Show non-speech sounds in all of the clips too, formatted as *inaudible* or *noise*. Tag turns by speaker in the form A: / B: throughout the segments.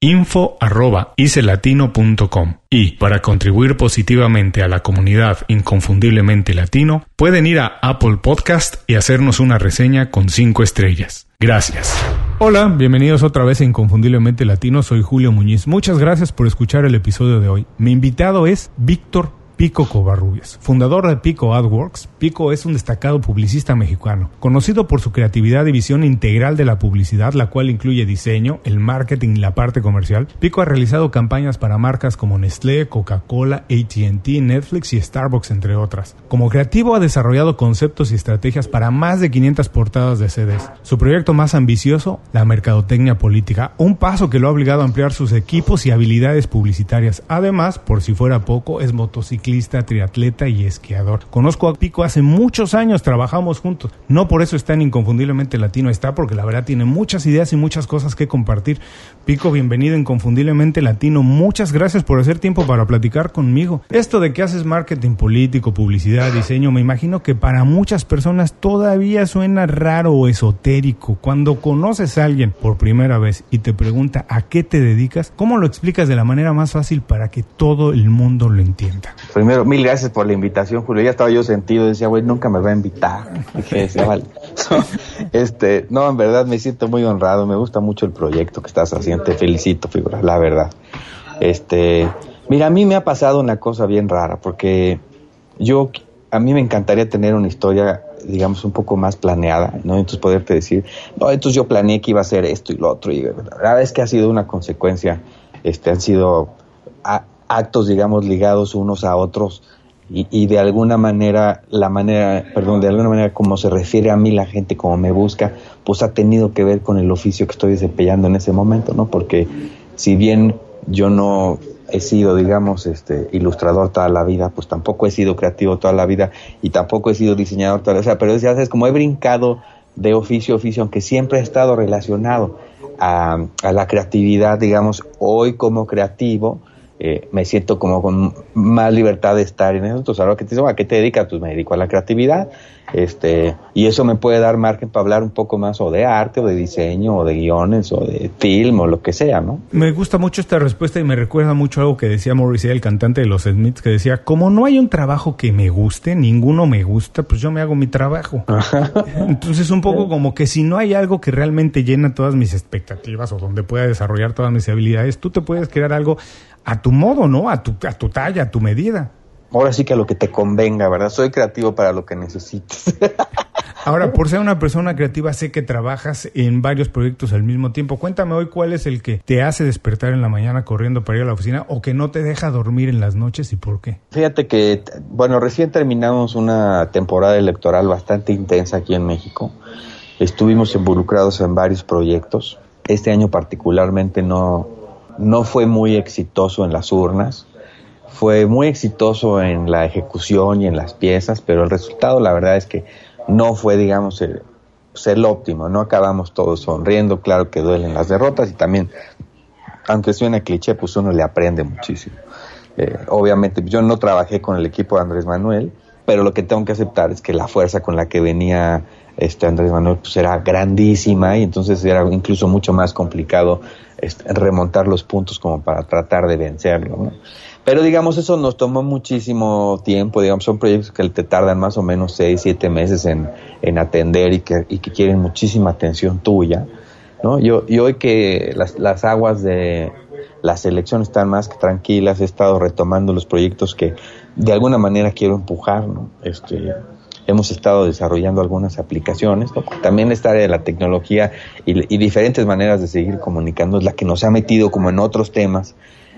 A: info.icelatino.com y para contribuir positivamente a la comunidad inconfundiblemente latino pueden ir a Apple Podcast y hacernos una reseña con 5 estrellas. Gracias. Hola, bienvenidos otra vez a Inconfundiblemente Latino, soy Julio Muñiz. Muchas gracias por escuchar el episodio de hoy. Mi invitado es Víctor Pico Covarrubias, fundador de Pico AdWorks. Pico es un destacado publicista mexicano, conocido por su creatividad y visión integral de la publicidad, la cual incluye diseño, el marketing y la parte comercial. Pico ha realizado campañas para marcas como Nestlé, Coca-Cola, ATT, Netflix y Starbucks, entre otras. Como creativo ha desarrollado conceptos y estrategias para más de 500 portadas de CDs. Su proyecto más ambicioso, la mercadotecnia política, un paso que lo ha obligado a ampliar sus equipos y habilidades publicitarias. Además, por si fuera poco, es motociclista triatleta y esquiador. Conozco a Pico hace muchos años, trabajamos juntos. No por eso está en Inconfundiblemente Latino, está porque la verdad tiene muchas ideas y muchas cosas que compartir. Pico, bienvenido Inconfundiblemente Latino. Muchas gracias por hacer tiempo para platicar conmigo. Esto de que haces marketing político, publicidad, diseño, me imagino que para muchas personas todavía suena raro o esotérico. Cuando conoces a alguien por primera vez y te pregunta a qué te dedicas, ¿cómo lo explicas de la manera más fácil para que todo el mundo lo entienda?
B: Primero, mil gracias por la invitación, Julio. Ya estaba yo sentido, decía, güey, nunca me va a invitar. *laughs* Dije, decía, *laughs* vale. *laughs* este, no, en verdad me siento muy honrado, me gusta mucho el proyecto que estás haciendo, te felicito, figura, la verdad. Este, mira, a mí me ha pasado una cosa bien rara, porque yo, a mí me encantaría tener una historia, digamos, un poco más planeada, ¿no? Entonces poderte decir, no, entonces yo planeé que iba a ser esto y lo otro, y la verdad es que ha sido una consecuencia, este, han sido... A, actos, digamos, ligados unos a otros y, y, de alguna manera, la manera, perdón, de alguna manera como se refiere a mí la gente, como me busca, pues ha tenido que ver con el oficio que estoy desempeñando en ese momento, ¿no? Porque si bien yo no he sido, digamos, este, ilustrador toda la vida, pues tampoco he sido creativo toda la vida y tampoco he sido diseñador toda la vida, o sea, pero ya como he brincado de oficio a oficio, aunque siempre he estado relacionado a, a la creatividad, digamos, hoy como creativo, eh, me siento como con más libertad de estar en eso. Entonces, ahora que te digo, ¿a qué te dedicas? Pues me dedico a la creatividad. Este, y eso me puede dar margen para hablar un poco más o de arte, o de diseño, o de guiones, o de film, o lo que sea, ¿no?
A: Me gusta mucho esta respuesta y me recuerda mucho algo que decía Morrissey, el cantante de los Smiths, que decía, como no hay un trabajo que me guste, ninguno me gusta, pues yo me hago mi trabajo. *laughs* Entonces, un poco como que si no hay algo que realmente llena todas mis expectativas o donde pueda desarrollar todas mis habilidades, tú te puedes crear algo a tu modo, ¿no? A tu, a tu talla, a tu medida.
B: Ahora sí que a lo que te convenga, ¿verdad? Soy creativo para lo que necesites. *laughs*
A: Ahora, por ser una persona creativa, sé que trabajas en varios proyectos al mismo tiempo. Cuéntame hoy cuál es el que te hace despertar en la mañana corriendo para ir a la oficina o que no te deja dormir en las noches y por qué.
B: Fíjate que, bueno, recién terminamos una temporada electoral bastante intensa aquí en México. Estuvimos involucrados en varios proyectos. Este año particularmente no, no fue muy exitoso en las urnas, fue muy exitoso en la ejecución y en las piezas, pero el resultado la verdad es que no fue, digamos, el, pues el óptimo, no acabamos todos sonriendo, claro que duelen las derrotas y también, aunque suene cliché, pues uno le aprende muchísimo. Eh, obviamente yo no trabajé con el equipo de Andrés Manuel, pero lo que tengo que aceptar es que la fuerza con la que venía este Andrés Manuel pues era grandísima y entonces era incluso mucho más complicado remontar los puntos como para tratar de vencerlo. ¿no? Pero digamos, eso nos tomó muchísimo tiempo, digamos, son proyectos que te tardan más o menos seis, siete meses en, en atender y que, quieren muchísima atención tuya. ¿no? Yo, hoy que las, las aguas de la selección están más que tranquilas, he estado retomando los proyectos que de alguna manera quiero empujar, ¿no? Este, hemos estado desarrollando algunas aplicaciones, también esta área de la tecnología y, diferentes maneras de seguir comunicando es la que nos ha metido como en otros temas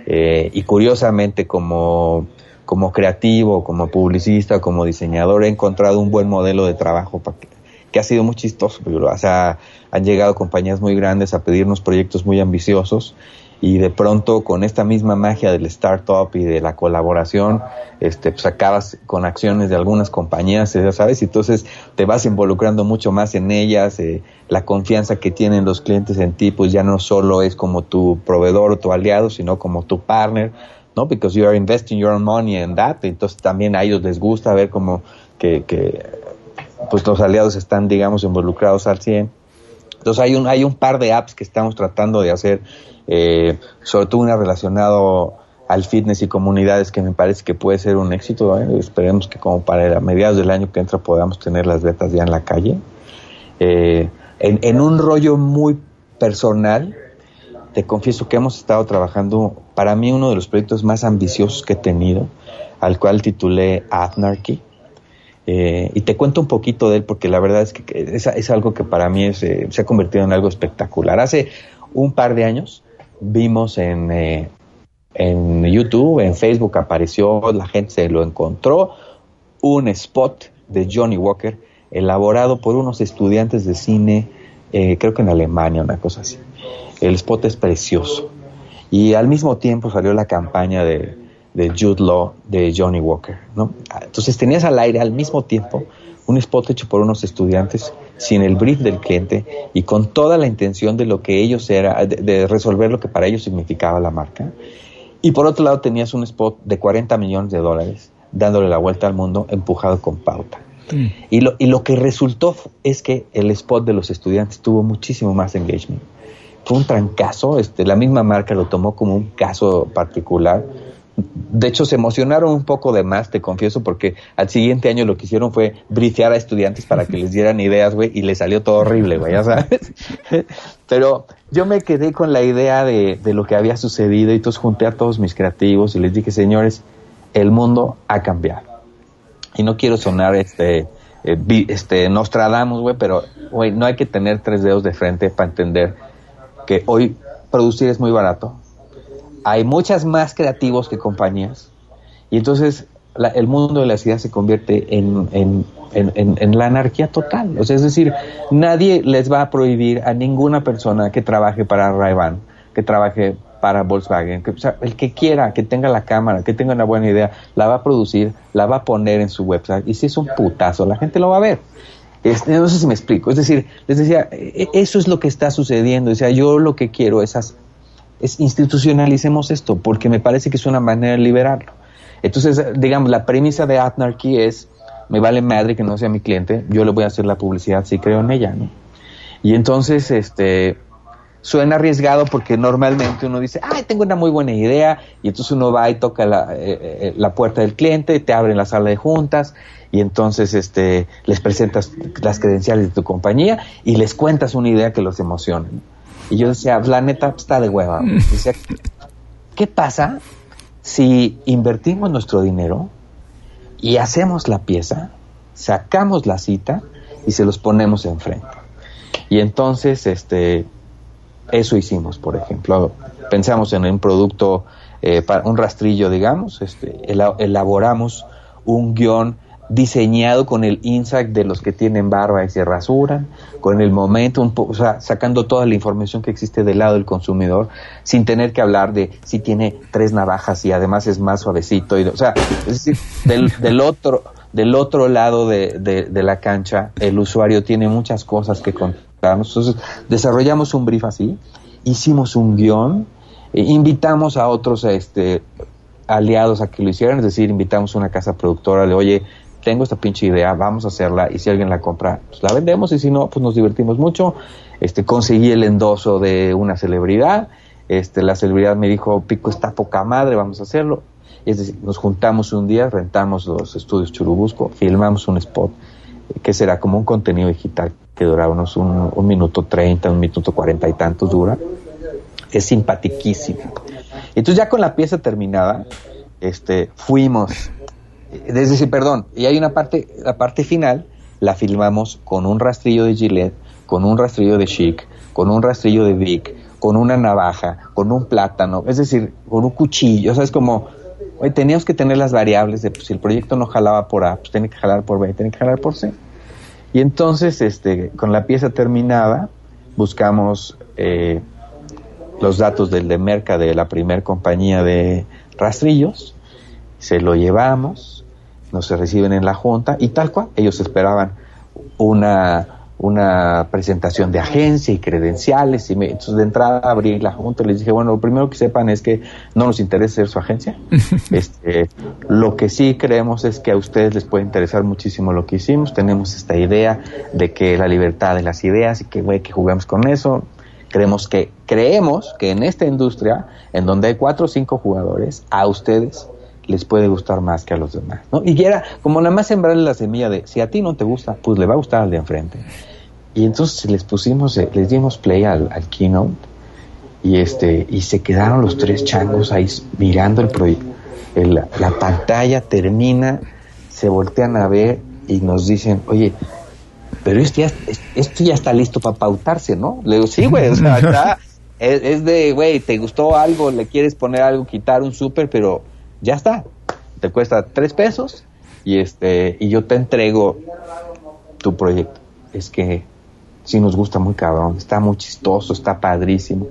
B: eh, y curiosamente como, como creativo, como publicista, como diseñador he encontrado un buen modelo de trabajo que, que ha sido muy chistoso, o sea, han llegado compañías muy grandes a pedirnos proyectos muy ambiciosos y de pronto con esta misma magia del startup y de la colaboración, este, pues acabas con acciones de algunas compañías, ya sabes, entonces te vas involucrando mucho más en ellas, eh, la confianza que tienen los clientes en ti, pues ya no solo es como tu proveedor o tu aliado, sino como tu partner, ¿no? Because you are investing your own money in that, entonces también a ellos les gusta ver como que, que pues los aliados están, digamos, involucrados al 100. Entonces hay un, hay un par de apps que estamos tratando de hacer eh, sobre todo una relacionado al fitness y comunidades que me parece que puede ser un éxito. ¿eh? Esperemos que como para mediados del año que entra podamos tener las betas ya en la calle. Eh, en, en, un rollo muy personal, te confieso que hemos estado trabajando, para mí uno de los proyectos más ambiciosos que he tenido, al cual titulé Athnarchy. Eh, y te cuento un poquito de él porque la verdad es que es, es algo que para mí es, se ha convertido en algo espectacular. Hace un par de años vimos en, eh, en YouTube, en Facebook apareció, la gente se lo encontró, un spot de Johnny Walker elaborado por unos estudiantes de cine, eh, creo que en Alemania, una cosa así. El spot es precioso. Y al mismo tiempo salió la campaña de, de Jude Law de Johnny Walker. ¿no? Entonces tenías al aire al mismo tiempo un spot hecho por unos estudiantes sin el brief del cliente y con toda la intención de lo que ellos era, de, resolver lo que para ellos significaba la marca. Y por otro lado tenías un spot de 40 millones de dólares dándole la vuelta al mundo empujado con pauta. Mm. Y, lo, y lo que resultó es que el spot de los estudiantes tuvo muchísimo más engagement. Fue un trancazo, este, la misma marca lo tomó como un caso particular de hecho, se emocionaron un poco de más, te confieso, porque al siguiente año lo que hicieron fue briciar a estudiantes para que les dieran ideas, güey, y les salió todo horrible, güey, ya sabes. *laughs* Pero yo me quedé con la idea de, de lo que había sucedido y entonces junté a todos mis creativos y les dije, señores, el mundo ha cambiado. Y no quiero sonar este, eh, este Nostradamus, güey, pero, güey, no hay que tener tres dedos de frente para entender que hoy producir es muy barato, hay muchas más creativos que compañías y entonces la, el mundo de las ideas se convierte en, en, en, la anarquía total. O sea, es decir, nadie les va a prohibir a ninguna persona que trabaje para ray que trabaje para Volkswagen, el que quiera, que tenga la cámara, que tenga una buena idea, la va a producir, la va a poner en su website y si es un putazo, la gente lo va a ver. Este, no sé si me explico. Es decir, les decía, e, e, eso es lo que está sucediendo. O yo lo que quiero es es institucionalicemos esto, porque me parece que es una manera de liberarlo. Entonces, digamos, la premisa de Atnarchy es, me vale madre que no sea mi cliente, yo le voy a hacer la publicidad si creo en ella, ¿no? Y entonces, este, suena arriesgado porque normalmente uno dice, ay, tengo una muy buena idea, y entonces uno va y toca la, eh, eh, la puerta del cliente, te abren la sala de juntas, y entonces este, les presentas las credenciales de tu compañía y les cuentas una idea que los emocione. Y yo decía, la neta está de hueva. *laughs* Decía, ¿qué pasa si invertimos nuestro dinero y hacemos la pieza, sacamos la cita y se los ponemos enfrente? Y entonces, este, eso hicimos, por ejemplo. Pensamos en un producto, eh, para un rastrillo, digamos, este, elaboramos un guion diseñado con el insight de los que tienen barba y se rasuran, con el momento, un o sea, sacando toda la información que existe del lado del consumidor, sin tener que hablar de si tiene tres navajas y además es más suavecito. Y, o sea, es decir, del, *laughs* del otro, del otro lado de, de, de, la cancha, el usuario tiene muchas cosas que contarnos. Entonces, desarrollamos un brief así, hicimos un guion, e invitamos a otros este, aliados a que lo hicieran, es decir, invitamos a una casa productora, de oye, tengo esta pinche idea, vamos a hacerla y si alguien la compra, pues la vendemos y si no, pues nos divertimos mucho. Este, conseguí el endoso de una celebridad, este, la celebridad me dijo, Pico está poca madre, vamos a hacerlo. Es decir, nos juntamos un día, rentamos los estudios Churubusco, filmamos un spot que será como un contenido digital que dura unos un, minuto treinta, un minuto cuarenta y tantos dura. Es simpatiquísimo. Entonces ya con la pieza terminada, este, fuimos, es decir, perdón, y hay una parte, la parte final, la filmamos con un rastrillo de Gillette, con un rastrillo de Chic, con un rastrillo de Vic, con una navaja, con un plátano, es decir, con un cuchillo, o sea, es como, teníamos que tener las variables de pues, si el proyecto no jalaba por A, pues tiene que jalar por B, tiene que jalar por C. Y entonces, este, con la pieza terminada, buscamos eh, los datos del de Merca de la primer compañía de rastrillos, se lo llevamos, nos reciben en la junta y tal cual, ellos esperaban una una presentación de agencia y credenciales. Y entonces de entrada abrí la junta y les dije, bueno, lo primero que sepan es que no nos interesa ser su agencia. *laughs* este, lo que sí creemos es que a ustedes les puede interesar muchísimo lo que hicimos. Tenemos esta idea de que la libertad de las ideas y que, güey, que juguemos con eso. Creemos que, creemos que en esta industria, en donde hay cuatro o cinco jugadores, a ustedes les puede gustar más que a los demás, ¿no? Y era como nada más sembrarle la semilla de, si a ti no te gusta, pues le va a gustar al de enfrente. Y entonces les pusimos, eh, les dimos play al, keynote y este y se quedaron los tres changos ahí mirando el proyecto. La pantalla termina, se voltean a ver y nos dicen, oye, pero esto ya, esto ya está listo para pautarse, ¿no? Le digo, sí, güey, o sea, *laughs* es, es, de, güey, te gustó algo, le quieres poner algo, quitar un súper, pero ya está. Te cuesta tres pesos y este y yo te entrego tu proyecto. Es que sí nos gusta muy cabrón, está muy chistoso, está padrísimo.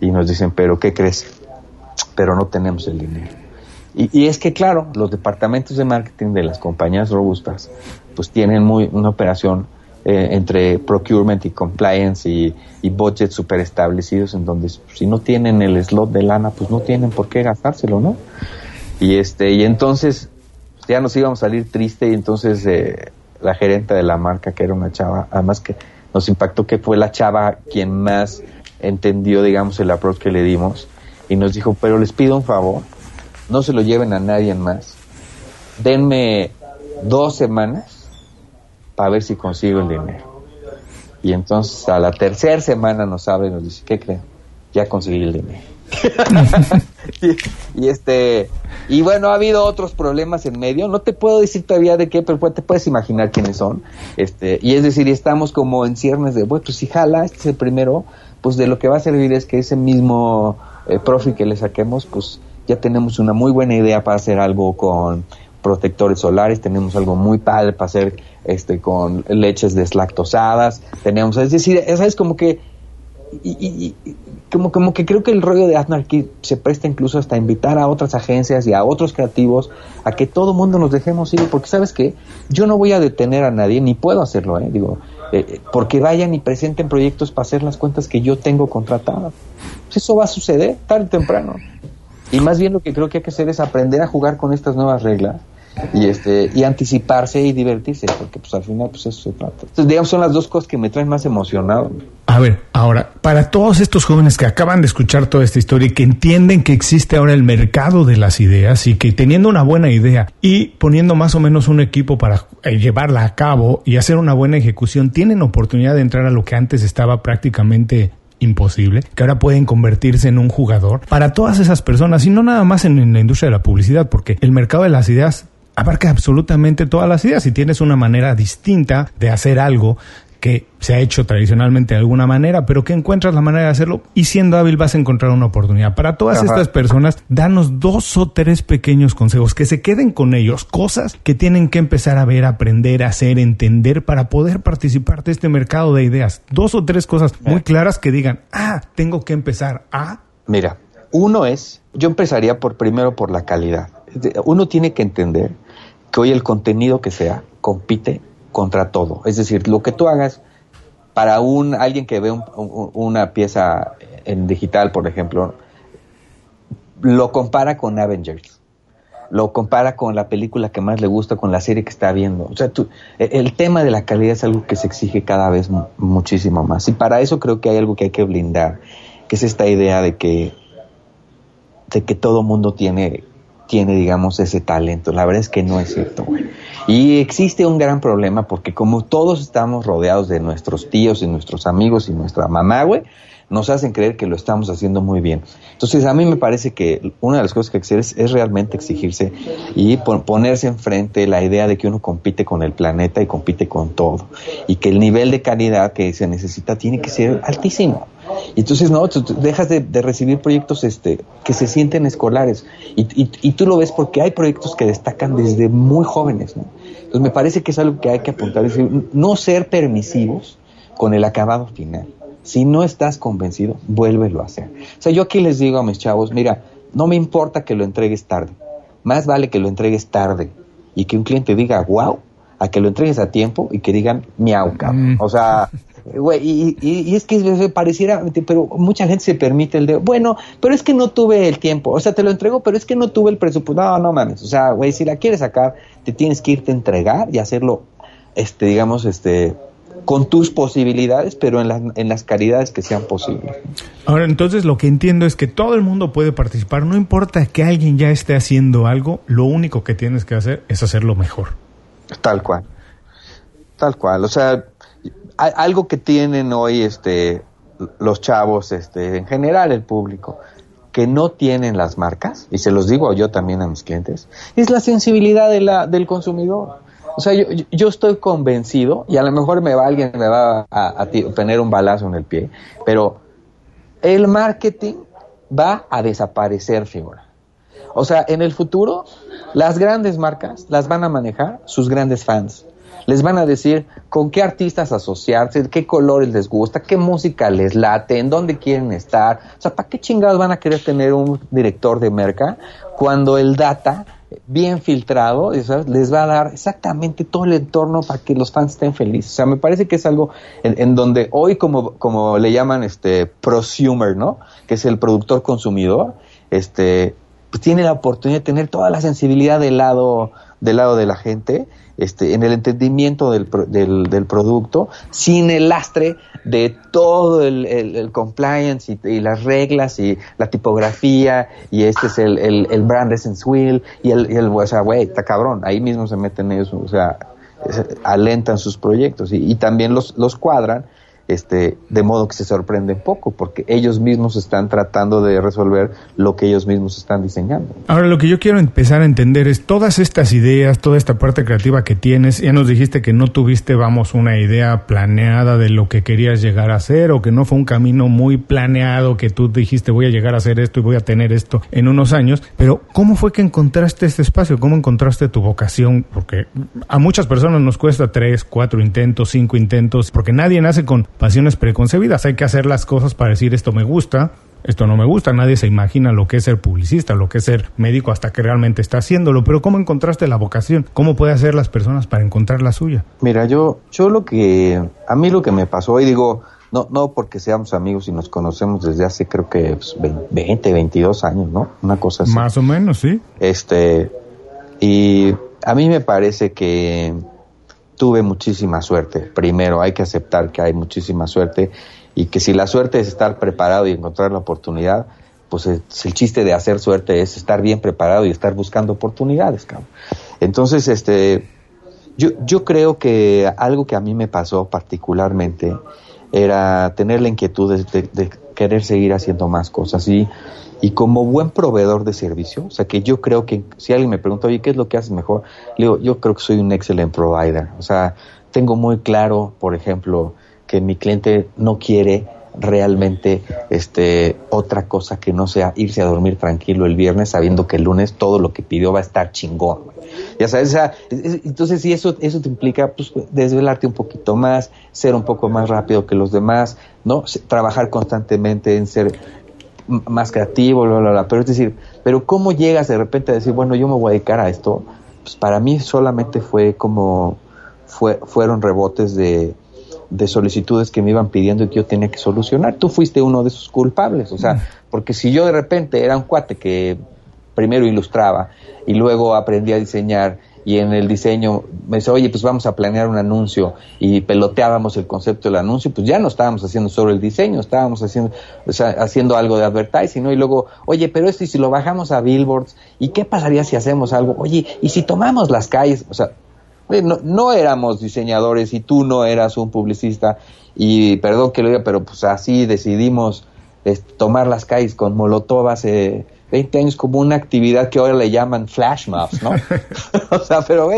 B: Y nos dicen, pero ¿qué crees? Pero no tenemos el dinero. Y, es que, claro, los departamentos de marketing de las compañías robustas, pues tienen muy una operación eh, entre procurement y compliance y, y budget super establecidos en donde si no tienen el slot de lana, pues no tienen por qué gastárselo, ¿no? Y este, y entonces ya nos íbamos a salir triste y entonces eh, la gerente de la marca, que era una chava, además que nos impactó que fue la chava quien más entendió, digamos, el approach que le dimos y nos dijo, pero les pido un favor, no se lo lleven a nadie más, denme dos semanas para ver si consigo el dinero. Y entonces a la tercera semana nos abre y nos dice, ¿qué creen? Ya conseguí el dinero. *laughs* *laughs* y, este y bueno ha habido otros problemas en medio. No te puedo decir todavía de qué pero te puedes imaginar quiénes son. Este y es decir estamos como en ciernes de bueno pues si jala este es el primero pues de lo que va a servir es que ese mismo eh, profit que le saquemos pues ya tenemos una muy buena idea para hacer algo con protectores solares, tenemos algo muy padre para hacer este con leches deslactosadas, tenemos, es decir, es como que y, como, como que creo que el rollo de Anarchy se presta incluso hasta invitar a otras agencias y a otros creativos a que todo mundo nos dejemos ir, porque sabes que yo no voy a detener a nadie, ni puedo hacerlo, ¿eh? digo, eh, eh, porque vayan y presenten proyectos para hacer las cuentas que yo tengo contratadas. Pues eso va a suceder tarde o temprano. Y más bien lo que creo que hay que hacer es aprender a jugar con estas nuevas reglas y este y anticiparse y divertirse porque pues al final pues eso se trata. Digamos son las dos cosas que me traen más emocionado.
A: A ver ahora para todos estos jóvenes que acaban de escuchar toda esta historia y que entienden que existe ahora el mercado de las ideas y que teniendo una buena idea y poniendo más o menos un equipo para eh, llevarla a cabo y hacer una buena ejecución tienen oportunidad de entrar a lo que antes estaba prácticamente imposible, que ahora pueden convertirse en un jugador para todas esas personas y no nada más en, la industria de la publicidad, porque el mercado de las ideas abarca absolutamente todas las ideas. Si tienes una manera distinta de hacer algo que se ha hecho tradicionalmente de alguna manera, pero que encuentras la manera de hacerlo y siendo hábil vas a encontrar una oportunidad. Para todas estas personas, danos dos o tres pequeños consejos, que se queden con ellos, cosas que tienen que empezar a ver, aprender, hacer, entender para poder participar de este mercado de ideas. Dos o tres cosas muy claras que digan, ah, tengo que empezar a...
B: Mira, uno es, yo empezaría por primero por la calidad. Uno tiene que entender que hoy el contenido que sea compite contra todo. Es decir, lo que tú hagas para un alguien que ve una pieza en digital, por ejemplo, lo compara con Avengers. lo compara con la película que más le gusta, con la serie que está viendo. O sea, tú, e, el tema de la calidad es algo que se exige cada vez muchísimo más. Y para eso creo que hay algo que hay que blindar, que es esta idea de que, de que todo mundo tiene, tiene, digamos, ese talento. La verdad es que no es cierto, güey. Y existe un gran problema porque como todos estamos rodeados de nuestros tíos y nuestros amigos y nuestra mamá, güey, nos hacen creer que lo estamos haciendo muy bien. Entonces, a mí me parece que una de las cosas que hacer es, realmente exigirse y ponerse enfrente la idea de que uno compite con el planeta y compite con todo. Y que el nivel de calidad que se necesita tiene que ser altísimo. Y entonces, no, tú, dejas de, recibir proyectos este, que se sienten escolares. Y, tú lo ves porque hay proyectos que destacan desde muy jóvenes. Entonces, me parece que es algo que hay que apuntar. Es no ser permisivos con el acabado final. Si no estás convencido, vuélvelo a hacer. O sea, yo aquí les digo a mis chavos, mira, no me importa que lo entregues tarde. Más vale que lo entregues tarde y que un cliente diga, wow, a que lo entregues a tiempo y que digan, miau, cabrón. Mm. O sea, güey, y, y, es que pareciera, pero mucha gente se permite el de, bueno, pero es que no tuve el tiempo. O sea, te lo entrego, pero es que no tuve el presupuesto. No, no mames. O sea, güey, si la quieres sacar, te tienes que irte a entregar y hacerlo, este, digamos, este, con tus posibilidades, pero en, en las calidades que sean posibles.
A: Ahora, entonces lo que entiendo es que todo el mundo puede participar, no importa que alguien ya esté haciendo algo, lo único que tienes que hacer es hacerlo mejor.
B: Tal cual, tal cual. O sea, algo que tienen hoy este, los chavos, este, en general el público, que no tienen las marcas, y se los digo yo también a mis clientes, es la sensibilidad de la, del consumidor. O sea, yo, yo estoy convencido, y a lo mejor me va alguien me va a, tener un balazo en el pie, pero el marketing va a desaparecer, figura. O sea, en el futuro, las grandes marcas las van a manejar sus grandes fans. Les van a decir con qué artistas asociarse, qué colores les gusta, qué música les late, en dónde quieren estar. O sea, ¿para qué chingados van a querer tener un director de merca cuando el data bien filtrado, les va a dar exactamente todo el entorno para que los fans estén felices. O sea, me parece que es algo en, donde hoy, como, como le llaman este prosumer, ¿no? Que es el productor consumidor, este, pues tiene la oportunidad de tener toda la sensibilidad del lado, del lado de la gente este, en el entendimiento del, del, producto, sin el lastre de todo el, compliance y, las reglas y la tipografía y este es el, el, brand essence wheel y el, y el o sea, güey, está cabrón, ahí mismo se meten ellos, o sea, alentan sus proyectos y, y también los, los cuadran este, de modo que se sorprende poco, porque ellos mismos están tratando de resolver lo que ellos mismos están diseñando.
A: Ahora, lo que yo quiero empezar a entender es todas estas ideas, toda esta parte creativa que tienes, ya nos dijiste que no tuviste, vamos, una idea planeada de lo que querías llegar a hacer, o que no fue un camino muy planeado, que tú dijiste voy a llegar a hacer esto y voy a tener esto en unos años, pero ¿cómo fue que encontraste este espacio? ¿Cómo encontraste tu vocación? Porque a muchas personas nos cuesta tres, cuatro intentos, cinco intentos, porque nadie nace con pasiones preconcebidas. Hay que hacer las cosas para decir esto me gusta, esto no me gusta. Nadie se imagina lo que es ser publicista, lo que es ser médico hasta que realmente está haciéndolo. Pero ¿cómo encontraste la vocación? ¿Cómo puede hacer las personas para encontrar la suya?
B: Mira, yo, yo lo que, a mí lo que me pasó, y digo, no, no porque seamos amigos y nos conocemos desde hace creo que 20, pues, 22 años, ¿no? Una cosa así.
A: Más o menos, sí.
B: Este, y a mí me parece que tuve muchísima suerte. Primero, hay que aceptar que hay muchísima suerte y que si la suerte es estar preparado y encontrar la oportunidad, pues el, chiste de hacer suerte es estar bien preparado y estar buscando oportunidades, cabrón. Entonces, este, yo, yo creo que algo que a mí me pasó particularmente era tener la inquietud de, de querer seguir haciendo más cosas y y como buen proveedor de servicio, o sea que yo creo que si alguien me pregunta, oye, ¿qué es lo que haces mejor? Le digo, yo creo que soy un excelente provider. O sea, tengo muy claro, por ejemplo, que mi cliente no quiere realmente este otra cosa que no sea irse a dormir tranquilo el viernes sabiendo que el lunes todo lo que pidió va a estar chingón. Ya sabes, o sea, entonces si eso eso te implica pues desvelarte un poquito más, ser un poco más rápido que los demás, ¿no? Trabajar constantemente en ser más creativo, bla, bla, bla. Pero es decir, pero ¿cómo llegas de repente a decir, bueno, yo me voy a dedicar a esto? Pues para mí solamente fue como, fue, fueron rebotes de, de solicitudes que me iban pidiendo y que yo tenía que solucionar. Tú fuiste uno de esos culpables, o sea, porque si yo de repente era un cuate que primero ilustraba y luego aprendí a diseñar y en el diseño me dice, oye, pues vamos a planear un anuncio y peloteábamos el concepto del anuncio, pues ya no estábamos haciendo solo el diseño, estábamos haciendo, haciendo algo de advertising, ¿no? Y luego, oye, pero esto y si lo bajamos a billboards, ¿y qué pasaría si hacemos algo? Oye, ¿y si tomamos las calles? O sea, no, no éramos diseñadores y tú no eras un publicista y perdón que lo diga, pero pues así decidimos tomar las calles con Molotov hace 20 años como una actividad que ahora le llaman flash mobs, ¿no? *laughs* *laughs* o sea, pero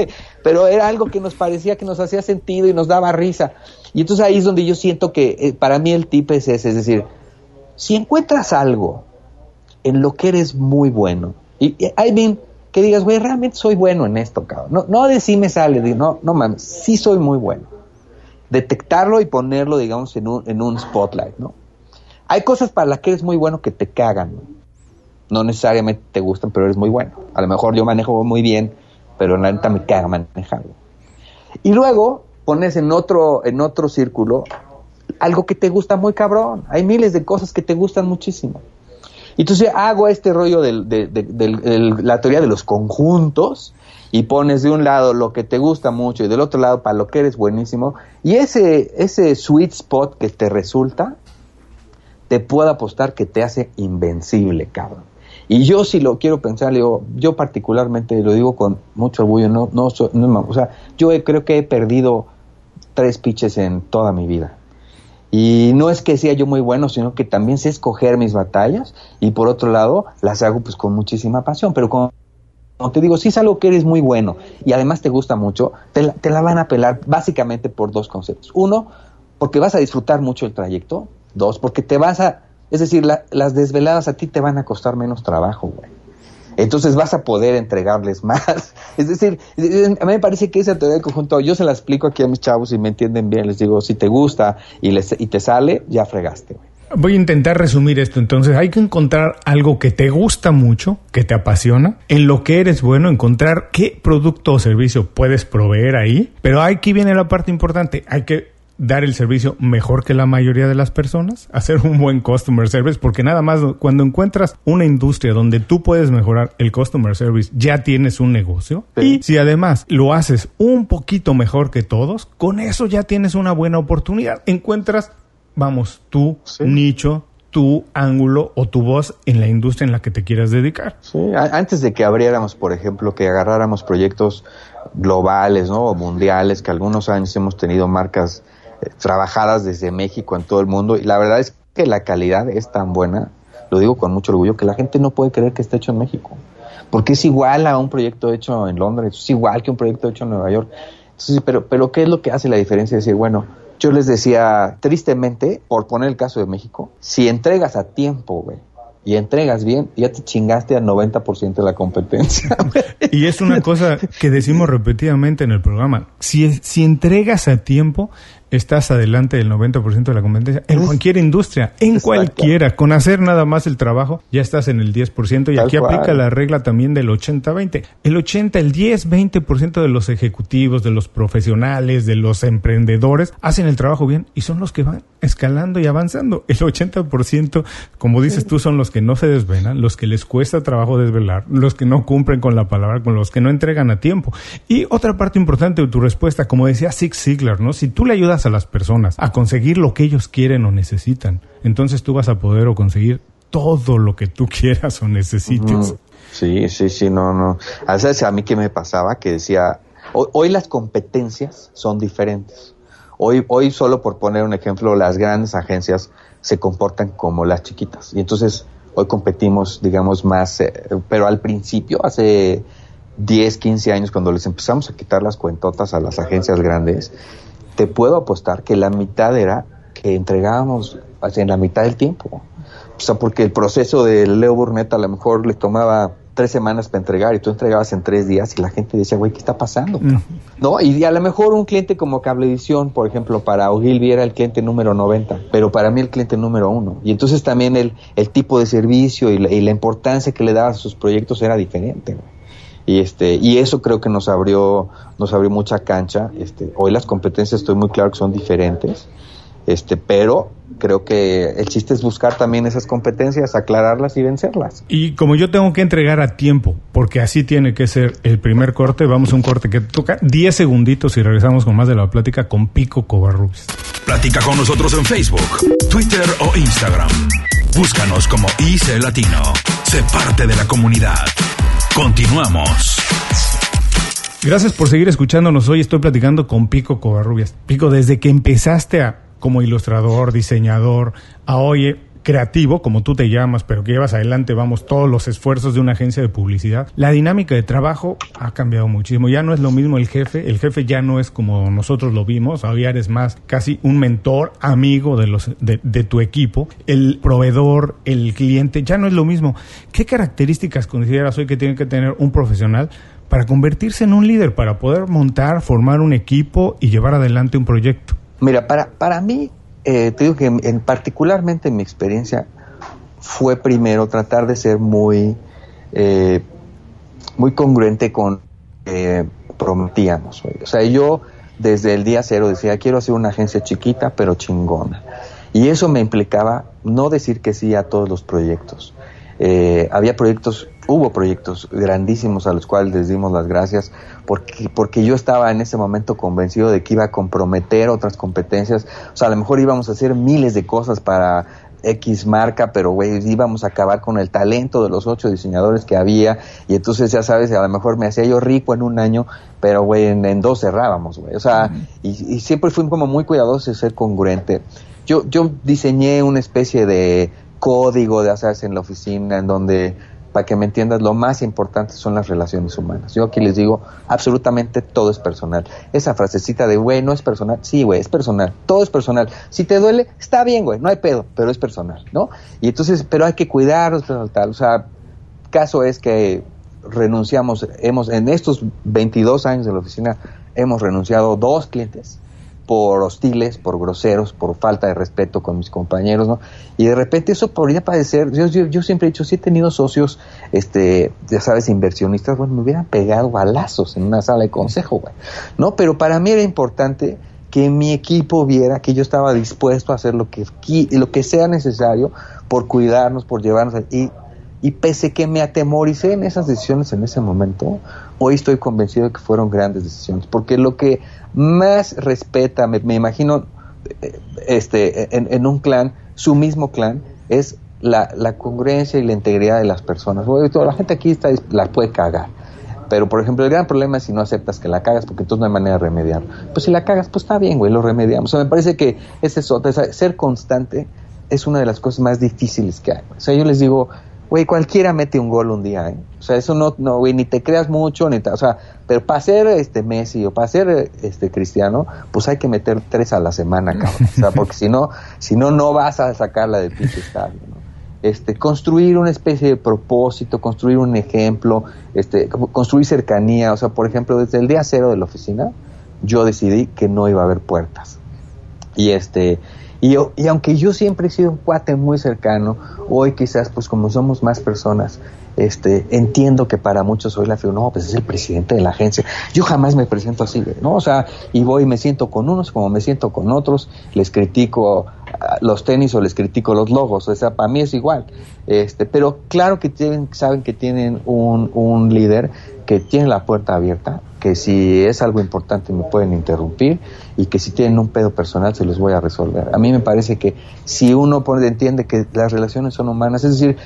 B: pero era algo que nos parecía que nos hacía sentido y nos daba risa. Y entonces ahí es donde yo siento que eh, para mí el tip es ese, es decir, si encuentras algo en lo que eres muy bueno, y, I mean, que digas, güey, realmente soy bueno en esto, cabrón. No, no de sí me sale, no, no mames, sí soy muy bueno. Detectarlo y ponerlo, digamos, en un, en un spotlight, ¿no? Hay cosas para las que eres muy bueno que te cagan, ¿no? Necesariamente te gustan, pero eres muy bueno. A lo mejor yo manejo muy bien, pero la neta me caga manejarlo. Y luego pones en otro, en otro círculo algo que te gusta muy cabrón. Hay miles de cosas que te gustan muchísimo. Y entonces hago este rollo de, la teoría de los conjuntos y pones de un lado lo que te gusta mucho y del otro lado para lo que eres buenísimo. Y ese, ese sweet spot que te resulta, te puedo apostar que te hace invencible, cabrón. Y yo si lo quiero pensar, yo particularmente lo digo con mucho orgullo, no, no, no o sea, yo creo que he perdido tres pitches en toda mi vida. Y no es que sea yo muy bueno, sino que también sé escoger mis batallas y por otro lado las hago pues con muchísima pasión, pero como, te digo, si es algo que eres muy bueno y además te gusta mucho, te la, te la van a pelar básicamente por dos conceptos. Uno, porque vas a disfrutar mucho el trayecto, Dos, porque te vas a, es decir, las desveladas a ti te van a costar menos trabajo, güey. Entonces vas a poder entregarles *laughs* más. Es decir, a mí me parece que esa teoría del conjunto, yo se la explico aquí a mis chavos y me entienden bien, les digo, si te gusta y, les, y te sale, ya fregaste, güey.
A: Voy a intentar resumir esto. Entonces, hay que encontrar algo que te gusta mucho, que te apasiona, en lo que eres bueno, encontrar qué producto o servicio puedes proveer ahí. Pero aquí viene la parte importante. Hay que dar el servicio mejor que la mayoría de las personas, *laughs* hacer un buen customer service, porque nada más cuando encuentras una industria donde tú puedes mejorar el customer service, ya tienes un negocio. Y si además lo haces un poquito mejor que todos, con eso ya tienes una buena oportunidad. Encuentras, vamos, tu nicho, tu ángulo o tu voz en la industria en la que te quieras dedicar.
B: Sí, antes de que abriéramos, por ejemplo, que agarráramos proyectos globales, ¿no? O mundiales, que algunos años hemos tenido marcas trabajadas desde México en todo el mundo y la verdad es que la calidad es tan buena, lo digo con mucho orgullo, que la gente no puede creer que esté hecho en México, porque es igual a un proyecto hecho en Londres, es igual que un proyecto hecho en Nueva York. pero, pero ¿qué es lo que hace la diferencia? Decir, bueno, yo les decía, tristemente, por poner el caso de México, si entregas a tiempo, güey, y entregas bien, ya te chingaste al 90% de la competencia. *laughs*
A: y es una cosa que decimos repetidamente en el programa. Si, si entregas a tiempo, estás adelante del 90% de la competencia en cualquier industria, en cualquiera. Con hacer nada más el trabajo, ya estás en el 10%. Y aquí aplica la regla también del 80-20. El 80, el 10, 20% de los ejecutivos, de los profesionales, de los emprendedores, hacen el trabajo bien y son los que van escalando y avanzando. El 80%, como dices tú, son los que no se desvelan, los que les cuesta trabajo desvelar, los que no cumplen con la palabra, con los que no entregan a tiempo. Y otra parte importante de tu respuesta, como decía Zig Ziglar, ¿no? Si tú le ayudas a las personas a conseguir lo que ellos quieren o necesitan, entonces tú vas a poder o conseguir todo lo que tú *laughs* quieras o necesites.
B: Sí, sí, sí, no, no. A veces a mí que me pasaba que decía, hoy, las competencias son diferentes. Hoy, hoy solo por poner un ejemplo, las grandes agencias se comportan como las chiquitas. Y entonces hoy competimos, digamos, más, eh, pero al principio, hace 10, 15 años, cuando les empezamos a quitar las cuentotas a las agencias grandes, te puedo apostar que la mitad era que entregábamos en la mitad del tiempo. O sea, porque el proceso de Leo Burnett a lo mejor le tomaba tres semanas para entregar y tú entregabas en tres días y la gente decía, güey, ¿qué está pasando? ¿No? Y a lo mejor un cliente como Cablevisión, por ejemplo, para Ogilvy era el cliente número 90, pero para mí el cliente número uno. Y entonces también el, el tipo de servicio y la, y la importancia que le daba a sus proyectos era diferente y este y eso creo que nos abrió nos abrió mucha cancha este hoy las competencias estoy muy claro que son diferentes Este, pero creo que el chiste es buscar también esas competencias, aclararlas y vencerlas.
A: Y como yo tengo que entregar a tiempo, porque así tiene que ser el primer corte, vamos a un corte que toca 10 segunditos y regresamos con más de la plática con Pico Covarrubias.
C: Platica con nosotros en Facebook, Twitter o Instagram. Búscanos como IC Latino. Sé parte de la comunidad. Continuamos.
A: Gracias por seguir escuchándonos. Hoy estoy platicando con Pico Covarrubias. Pico, desde que empezaste a como ilustrador, diseñador, a hoy creativo, como tú te llamas, pero que llevas adelante, vamos, todos los esfuerzos de una agencia de publicidad, la dinámica de trabajo ha cambiado muchísimo. Ya no es lo mismo el jefe, el jefe ya no es como nosotros lo vimos, ahora eres más casi un mentor, amigo de, los, de, tu equipo, el proveedor, el cliente, ya no es lo mismo. ¿Qué características consideras hoy que tiene que tener un profesional? para convertirse en un líder, para poder montar, formar un equipo y llevar adelante un proyecto?
B: Mira, para, para mí, eh, te digo que en, particularmente en mi experiencia fue primero tratar de ser muy, eh, muy congruente con eh, prometíamos. O sea, yo desde el día cero decía, quiero hacer una agencia chiquita pero chingona. Y eso me implicaba no decir que sí a todos los proyectos. Eh, había proyectos hubo proyectos grandísimos a los cuales les dimos las gracias porque, porque yo estaba en ese momento convencido de que iba a comprometer otras competencias. O sea, a lo mejor íbamos a hacer miles de cosas para X marca, pero güey, íbamos a acabar con el talento de los ocho diseñadores que había y entonces ya sabes, a lo mejor me hacía yo rico en un año, pero güey, en, dos cerrábamos, güey. O sea, y, y, siempre fui como muy cuidadoso de ser congruente. Yo, yo diseñé una especie de código de hacerse en la oficina en donde para que me entiendas, lo más importante son las relaciones humanas. Yo aquí les digo, absolutamente todo es personal. Esa frasecita de, güey, no es personal. Sí, güey, es personal. Todo es personal. Si te duele, está bien, güey, no hay pedo, pero es personal, ¿no? Y entonces, pero hay que cuidarnos, tal. O sea, caso es que renunciamos, hemos, en estos 22 años de la oficina, hemos renunciado dos clientes por hostiles, por groseros, por falta de respeto con mis compañeros, ¿no? Y de repente eso podría parecer, yo, yo, siempre he dicho, si he tenido socios, este, ya sabes, inversionistas, bueno, me hubieran pegado balazos en una sala de consejo, güey, ¿no? Pero para mí era importante que mi equipo viera que yo estaba dispuesto a hacer lo que, lo que sea necesario por cuidarnos, por llevarnos, y y pese que me atemoricé en esas decisiones en ese momento, hoy estoy convencido de que fueron grandes decisiones, porque lo que más respeta, me, imagino, eh, este, en, un clan, su mismo clan, es la, congruencia y la integridad de las personas. la gente aquí está, la puede cagar. Pero, por ejemplo, el gran problema es si no aceptas que la cagas, porque entonces no hay manera de remediar. Pues si la cagas, pues está bien, güey, lo remediamos. O sea, me parece que ese es ser constante es una de las cosas más difíciles que hay. O sea, yo les digo, güey, cualquiera mete un gol un día, ¿eh? O sea, eso no, no, güey, ni te creas mucho, ni o sea, pero para ser este Messi o para ser este Cristiano, pues hay que meter tres a la semana, cabrón. O sea, porque si no, si no, no vas a sacarla del pinche estadio. Este, construir una especie de propósito, construir un ejemplo, este, construir cercanía, o sea, por ejemplo, desde el día cero de la oficina, yo decidí que no iba a haber puertas. Y este, y, aunque yo siempre he sido un cuate muy cercano, hoy quizás pues como somos más personas, este, entiendo que para muchos soy la figura, no, pues es el presidente de la agencia. Yo jamás me presento así, ¿no? O sea, y voy y me siento con unos como me siento con otros, les critico los tenis o les critico los logos, o sea, para mí es igual. Este, pero claro que tienen, saben que tienen un, un líder que tiene la puerta abierta, que si es algo importante me pueden interrumpir y que si tienen un pedo personal se los voy a resolver. A mí me parece que si uno entiende que las relaciones son humanas, es decir,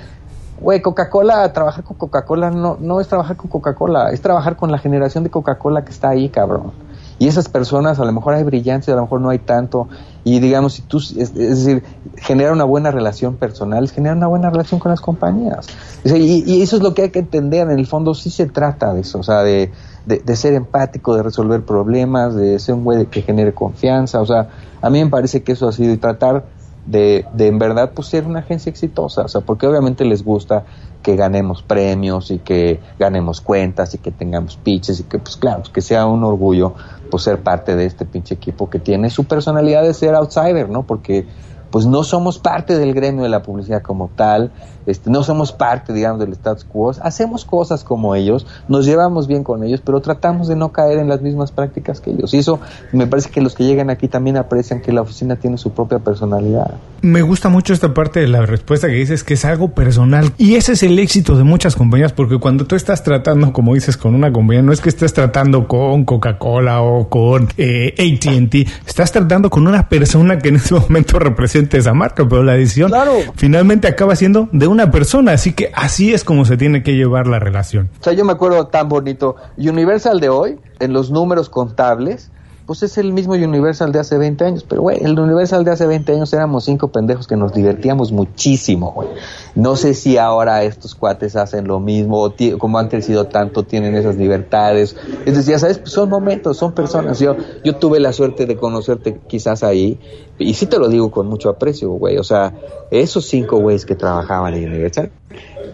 B: güey, Coca-Cola, trabajar con Coca-Cola no, no es trabajar con Coca-Cola, es trabajar con la generación de Coca-Cola que está ahí, cabrón. Y esas personas, a lo mejor hay brillantes, a lo mejor no hay tanto. Y digamos, si tú, es, decir, genera una buena relación personal, es generar una buena relación con las compañías. y, eso es lo que hay que entender, en el fondo sí se trata de eso, o sea, de, de, ser empático, de resolver problemas, de ser un güey que genere confianza. O sea, a mí me parece que eso ha sido y tratar de, de en verdad pues ser una agencia exitosa. O sea, porque obviamente les gusta que ganemos premios y que ganemos cuentas y que tengamos pitches y que pues claro, que sea un orgullo pues ser parte de este pinche equipo que tiene su personalidad de ser outsider, ¿no? Porque pues no somos parte del gremio de la publicidad como tal, este, no somos parte, digamos, del status quo, hacemos cosas como ellos, nos llevamos bien con ellos, pero tratamos de no caer en las mismas prácticas que ellos. Y eso me parece que los que llegan aquí también aprecian que la oficina tiene su propia personalidad.
A: Me gusta mucho esta parte de la respuesta que dices que es algo personal. Y ese es el éxito de muchas compañías, porque cuando tú estás tratando, como dices, con una compañía, no es que estés tratando con Coca-Cola o con eh, ATT, estás tratando con una persona que en ese momento *laughs* representa esa marca, pero la decisión finalmente acaba siendo de una persona, así que así es como se tiene que llevar la relación.
B: O sea, yo me acuerdo tan bonito, Universal de hoy, en los números contables, pues es el mismo Universal de hace 20 años. Pero, güey, el Universal de hace 20 años éramos cinco pendejos que nos divertíamos muchísimo, güey. No sé si ahora estos cuates hacen lo mismo, o como han crecido tanto, tienen esas libertades. Es decir, ¿sabes? Pues son momentos, son personas. Yo, yo tuve la suerte de conocerte quizás ahí, y sí te lo digo con mucho aprecio, güey. O sea, esos cinco güeyes que trabajaban en Universal,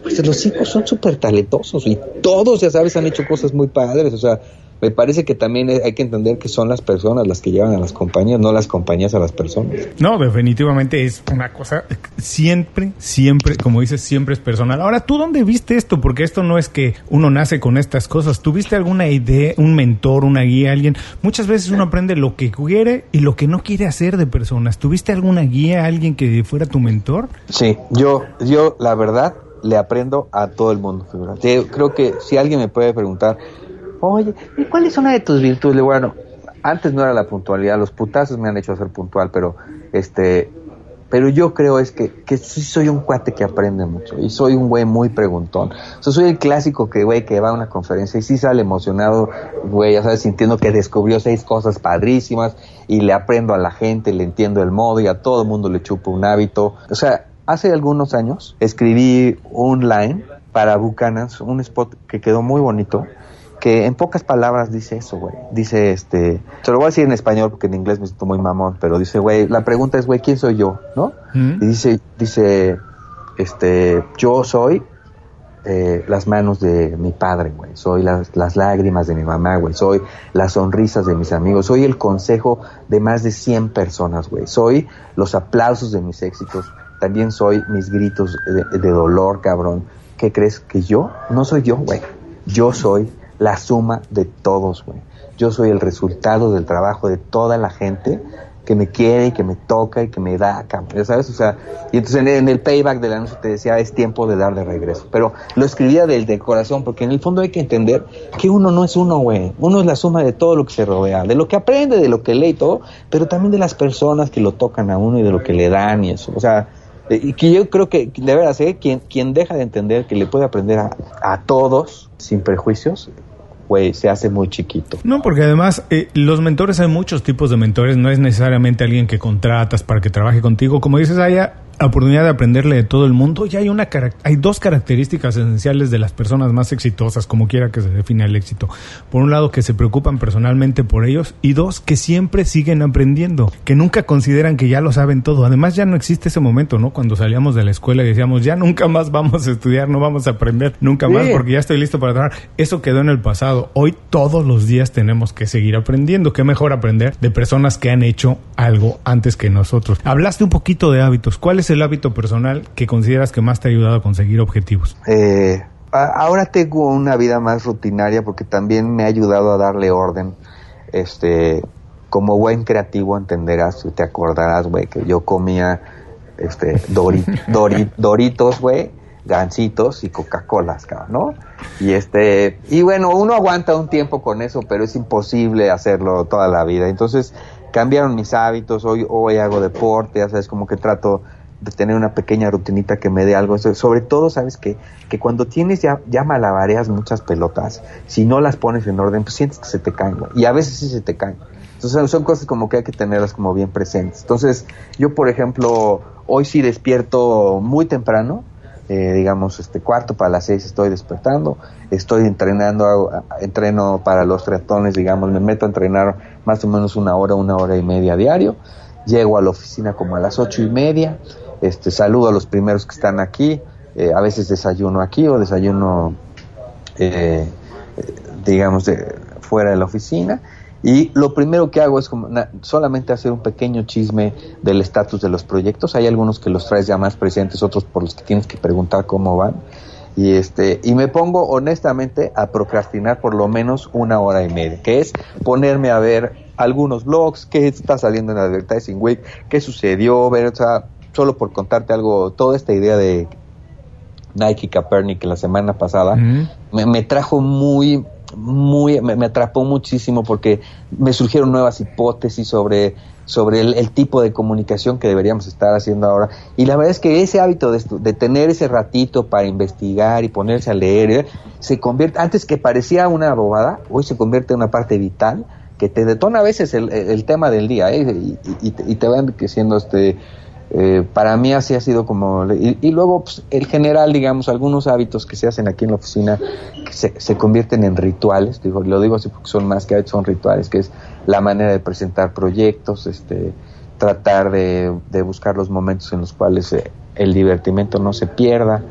B: pues los cinco son súper talentosos, y todos, ya sabes, han hecho cosas muy padres. O sea, me parece que también hay que entender que son las personas las que llevan a las compañías, no las compañías a las personas.
A: No, definitivamente es una cosa siempre, siempre, como dices, siempre es personal. Ahora, ¿tú dónde viste esto? Porque esto no es que uno nace con estas cosas. ¿Tuviste alguna idea, un mentor, una guía, alguien? Muchas veces uno aprende lo que quiere y lo que no quiere hacer de personas. ¿Tuviste alguna guía, alguien que fuera tu mentor?
B: Sí, yo, yo, la verdad, le aprendo a todo el mundo. Creo que si alguien me puede preguntar, oye, ¿y cuál es una de tus virtudes? Bueno, antes no era la puntualidad, los putazos me han hecho ser puntual, pero este, pero yo creo es que, que sí soy un cuate que aprende mucho y soy un güey muy preguntón. O sea, soy el clásico que güey que va a una conferencia y sí sale emocionado, güey, ya sabes, sintiendo que descubrió seis cosas padrísimas y le aprendo a la gente, le entiendo el modo y a todo el mundo le chupo un hábito. O sea, hace algunos años escribí un line para Bucanas, un spot que quedó muy bonito que en pocas palabras dice eso, güey. Dice, este, se lo voy a decir en español porque en inglés me siento muy mamón, pero dice, güey, la pregunta es, güey, ¿quién soy yo? ¿No? Y dice, dice, este, yo soy eh, las manos de mi padre, güey. Soy las, las lágrimas de mi mamá, güey. Soy las sonrisas de mis amigos. Soy el consejo de más de 100 personas, güey. Soy los aplausos de mis éxitos. También soy mis gritos de, de dolor, cabrón. ¿Qué crees? ¿Que yo? No soy yo, güey. Yo soy la suma de todos, güey. Yo soy el resultado del trabajo de toda la gente que me quiere y que me toca y que me da, ya sabes, o sea, y entonces en el, payback de la noche te decía, es tiempo de darle regreso, pero lo escribía del, del corazón, porque en el fondo hay que entender que uno no es uno, güey, uno es la suma de todo lo que se rodea, de lo que aprende, de lo que lee y todo, pero también de las personas que lo tocan a uno y de lo que le dan y eso, o sea, y que yo creo que de veras, ¿eh? quien, quien deja de entender que le puede aprender a, a todos sin prejuicios, güey, se hace muy chiquito.
A: No, porque además eh, los mentores hay muchos tipos de mentores, no es necesariamente alguien que contratas para que trabaje contigo. Como dices, allá oportunidad de aprenderle de todo el mundo y hay una hay dos características esenciales de las personas más exitosas, como quiera que se define el éxito. Por un lado, que se preocupan personalmente por ellos y dos, que siempre siguen aprendiendo, que nunca consideran que ya lo saben todo. Además, ya no existe ese momento, ¿no? Cuando salíamos de la escuela y decíamos, ya nunca más vamos a estudiar, no vamos a aprender nunca más porque ya estoy listo para trabajar. Eso quedó en el pasado. Hoy todos los días tenemos que seguir aprendiendo. Qué mejor aprender de personas que han hecho algo antes que nosotros. Hablaste un poquito de hábitos. ¿Cuáles es el hábito personal que consideras que más te ha ayudado a conseguir objetivos?
B: Eh, ahora tengo una vida más rutinaria porque también me ha ayudado a darle orden. Este, como buen creativo entenderás, te acordarás, güey, que yo comía este *laughs* Doritos, güey, gancitos y Coca-Colas, ¿no? Y este, y bueno, uno aguanta un tiempo con eso, pero es imposible hacerlo toda la vida. Entonces, cambiaron mis hábitos, hoy, hoy hago deporte, ya sabes, como que trato de tener una pequeña rutinita que me dé algo. Sobre todo, sabes que, que cuando tienes ya, ya malabareas muchas pelotas, si no las pones en orden, pues sientes que se te caen, y a veces sí se te caen. Entonces son cosas como que hay que tenerlas como bien presentes. Entonces, yo por ejemplo, hoy sí despierto muy temprano, eh, digamos, este cuarto para las seis estoy despertando, estoy entrenando, entreno para los triatones, digamos, me meto a entrenar más o menos una hora, una hora y media diario, llego a la oficina como a las ocho y media, este, saludo a los primeros que están aquí, eh, a veces desayuno aquí o desayuno, eh, digamos, de, fuera de la oficina. Y lo primero que hago es como solamente hacer un pequeño chisme del estatus de los proyectos. Hay algunos que los traes ya más presentes, otros por los que tienes que preguntar cómo van. Y este, y me pongo honestamente a procrastinar por lo menos una hora y media, que es ponerme a ver algunos blogs, qué está saliendo en Advertising Week, qué sucedió, ver, o sea, solo por contarte algo, toda esta idea de Nike Capernic la semana pasada, me, me, trajo muy, muy, me, atrapó muchísimo porque me surgieron nuevas hipótesis sobre, sobre el, tipo de comunicación que deberíamos estar haciendo ahora. Y la verdad es que ese hábito de, de tener ese ratito para investigar y ponerse a leer, eh, se convierte, antes que parecía una bobada, hoy se convierte en una parte vital que te detona a veces el, el tema del día eh, y, y, te va enriqueciendo este eh, para mí así ha sido como... Y, luego, pues, el general, digamos, algunos hábitos que se hacen aquí en la oficina que se, se convierten en rituales, digo, lo digo así porque son más que hábitos, son rituales, que es la manera de presentar proyectos, este, tratar de, buscar los momentos en los cuales eh, el divertimento no se pierda.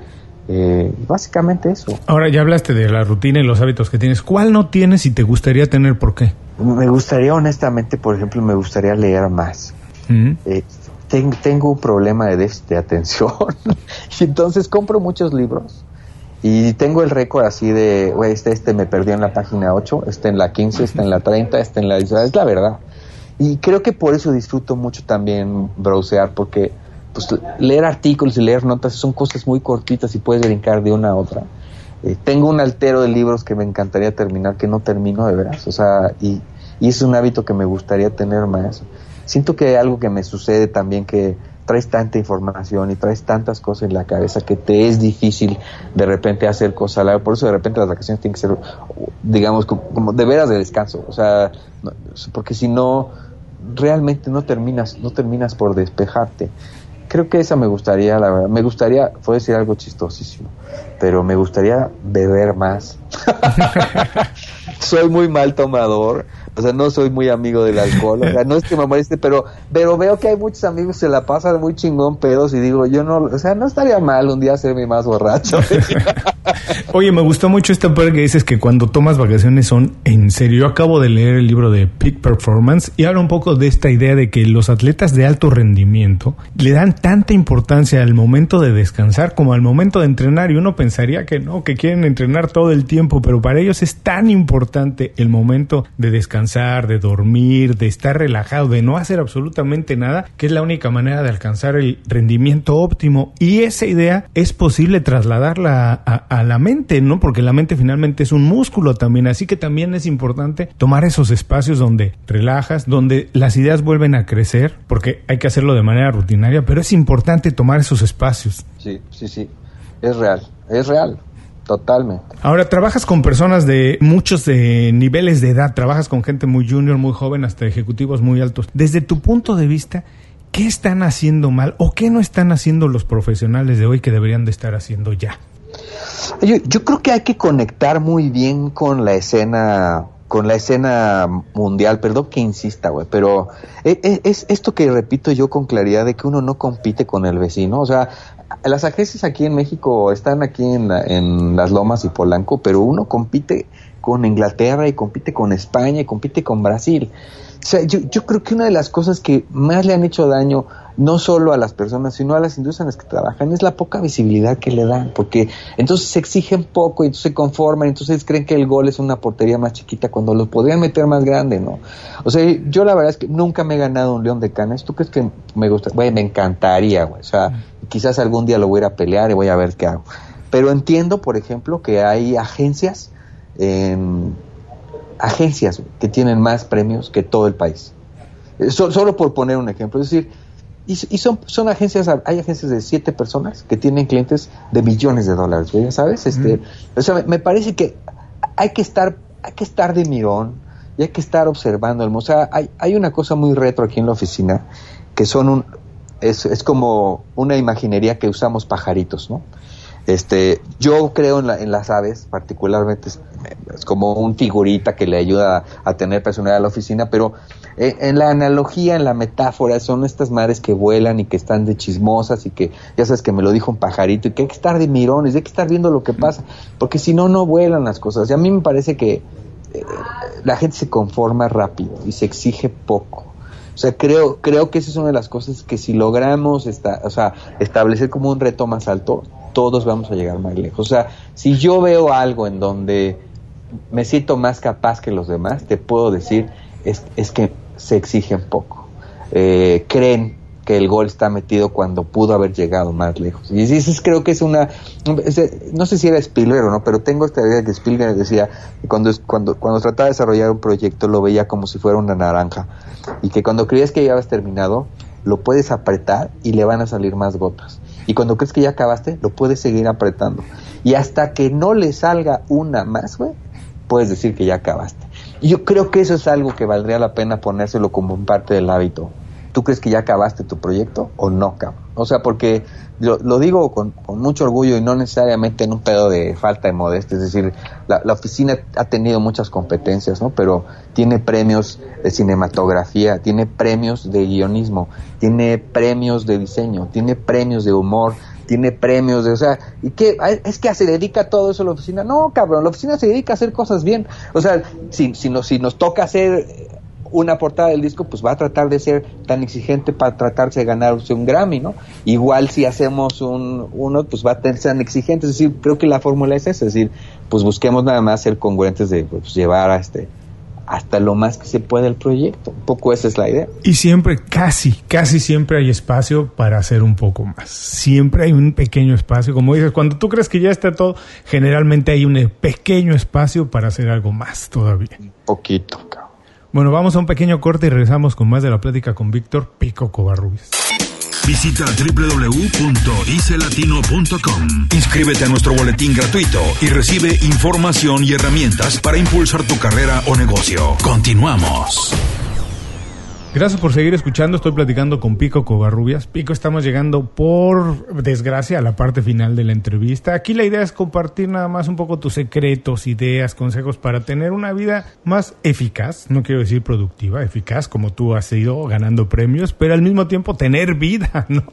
B: Eh, básicamente eso.
A: Ahora ya hablaste de la rutina y los hábitos que tienes. ¿Cuál no tienes y te gustaría tener? ¿Por qué?
B: Me gustaría, honestamente, por ejemplo, me gustaría leer más tengo un problema de déficit de atención. *laughs* y entonces compro muchos libros. Y tengo el récord así de, güey, este, este me perdió en la página 8, este en la 15, este en la 30, este en la 10. Es la verdad. Y creo que por eso disfruto mucho también browsear, porque pues, leer artículos y leer notas son cosas muy cortitas y puedes brincar de una a otra. Eh, tengo un altero de libros que me encantaría terminar, que no termino de veras. O sea, y, y es un hábito que me gustaría tener más siento que hay algo que me sucede también que traes tanta información y traes tantas cosas en la cabeza que te es difícil de repente hacer cosas. Por eso de repente las vacaciones tienen que ser, digamos, como, de veras de descanso. O sea, porque si no, realmente no terminas, no terminas por despejarte. Creo que esa me gustaría, la verdad. Me gustaría, puede decir algo chistosísimo, pero me gustaría beber más. *laughs* *laughs* Soy muy mal tomador o sea, no soy muy amigo del alcohol. O sea, no es que me moleste, pero, pero veo que hay muchos amigos que se la pasan muy chingón pedos y digo, yo no, o sea, no estaría mal un día hacerme más borracho. *laughs*
A: Oye, me gustó mucho esta parte que dices que cuando tomas vacaciones son en serio. Yo acabo de leer el libro de Peak Performance y habla un poco de esta idea de que los atletas de alto rendimiento le dan tanta importancia al momento de descansar como al momento de entrenar y uno pensaría que no, que quieren entrenar todo el tiempo, pero para ellos es tan importante el momento de descansar de dormir, de estar relajado, de no hacer absolutamente nada, que es la única manera de alcanzar el rendimiento óptimo. Y esa idea es posible trasladarla a, la mente, ¿no? Porque la mente finalmente es un músculo también, así que también es importante tomar esos espacios donde relajas, donde las ideas vuelven a crecer, porque hay que hacerlo de manera rutinaria, pero es importante tomar esos espacios.
B: Sí, sí, sí, es real, es real. Totalmente.
A: Ahora, trabajas con personas de muchos de niveles de edad, trabajas con gente muy junior, muy joven, hasta ejecutivos muy altos. Desde tu punto de vista, ¿qué están haciendo mal o qué no están haciendo los profesionales de hoy que deberían de estar haciendo ya?
B: Yo, yo creo que hay que conectar muy bien con la escena con la escena mundial, perdón que insista, güey, pero es, e, es, esto que repito yo con claridad de que uno no compite con el vecino, o sea, las agencias aquí en México están aquí en, en las Lomas y Polanco, pero uno compite con Inglaterra y compite con España y compite con Brasil. O sea, yo, yo creo que una de las cosas que más le han hecho daño no solo a las personas, sino a las industrias en las que trabajan, es la poca visibilidad que le dan, porque entonces se exigen poco y entonces se conforman, entonces creen que el gol es una portería más chiquita cuando lo podrían meter más grande, ¿no? O sea, yo la verdad es que nunca me he ganado un león de canas, ¿tú crees que me gusta? Güey, me encantaría, güey, o sea, quizás algún día lo voy a ir a pelear y voy a ver qué hago. Pero entiendo, por ejemplo, que hay agencias, agencias que tienen más premios que todo el país. Eh, solo por poner un ejemplo, es decir, y, son, son agencias, hay agencias de siete personas que tienen clientes de millones de dólares, ¿ya sabes? Este, O sea, me, parece que hay que estar, hay que estar de mirón y hay que estar observando. O sea, hay, hay una cosa muy retro aquí en la oficina que son un, es, es como una imaginería que usamos pajaritos, ¿no? Este, yo creo en, en las aves, particularmente es, como un figurita que le ayuda a, tener personalidad a la oficina, pero eh, en la analogía, en la metáfora, son estas madres que vuelan y que están de chismosas y que, ya sabes que me lo dijo un pajarito, y que hay que estar de mirones, hay que estar viendo lo que pasa, porque si no, no vuelan las cosas. Y a mí me parece que eh, la gente se conforma rápido y se exige poco. O sea, creo, creo que esa es una de las cosas que si logramos esta, o sea, establecer como un reto más alto, todos vamos a llegar más lejos. O sea, si yo veo algo en donde me siento más capaz que los demás, te puedo decir, es, es que se exigen poco. Eh, creen que el gol está metido cuando pudo haber llegado más lejos. Y eso creo que es una, no sé si era Spielberg o no, pero tengo esta idea de que Spielberg decía que cuando, cuando, cuando trataba de desarrollar un proyecto lo veía como si fuera una naranja y que cuando creías que ya habías terminado, lo puedes apretar y le van a salir más gotas. Y cuando crees que ya acabaste, lo puedes seguir apretando. Y hasta que no le salga una más, güey, puedes decir que ya acabaste. Y yo creo que eso es algo que valdría la pena ponérselo como parte del hábito ¿tú crees que ya acabaste tu proyecto o no, cabrón? O sea, porque lo, digo con, mucho orgullo y no necesariamente en un pedo de falta de modestia, es decir, la, oficina ha tenido muchas competencias, ¿no? Pero tiene premios de cinematografía, tiene premios de guionismo, tiene premios de diseño, tiene premios de humor, tiene premios de, o sea, ¿y qué? ¿Es que se dedica todo eso a la oficina? No, cabrón, la oficina se dedica a hacer cosas bien. O sea, si, si, nos, si nos toca hacer una portada del disco, pues va a tratar de ser tan exigente para tratarse de ganarse un Grammy, ¿no? Igual si hacemos un, uno, pues va a tener tan exigente, es decir, creo que la fórmula es esa, es decir, pues busquemos nada más ser congruentes de pues, llevar a este hasta lo más que se pueda el proyecto. Un poco esa es la idea.
A: Y siempre, casi, casi siempre hay espacio para hacer un poco más. Siempre hay un pequeño espacio. Como dices, cuando tú crees que ya está todo, generalmente hay un pequeño espacio para hacer algo más todavía.
B: Un poquito,
A: bueno, vamos a un pequeño corte y regresamos con más de la plática con Víctor Pico Covarrubias.
C: Visita www.icelatino.com. Inscríbete a nuestro boletín gratuito y recibe información y herramientas para impulsar tu carrera o negocio. Continuamos.
A: Gracias por seguir escuchando. Estoy platicando con Pico Covarrubias. Pico, estamos llegando por desgracia a la parte final de la entrevista. Aquí la idea es compartir nada más un poco tus secretos, ideas, consejos para tener una vida más eficaz. No quiero decir productiva, eficaz, como tú has ido ganando premios, pero al mismo tiempo tener vida, *laughs* ¿no?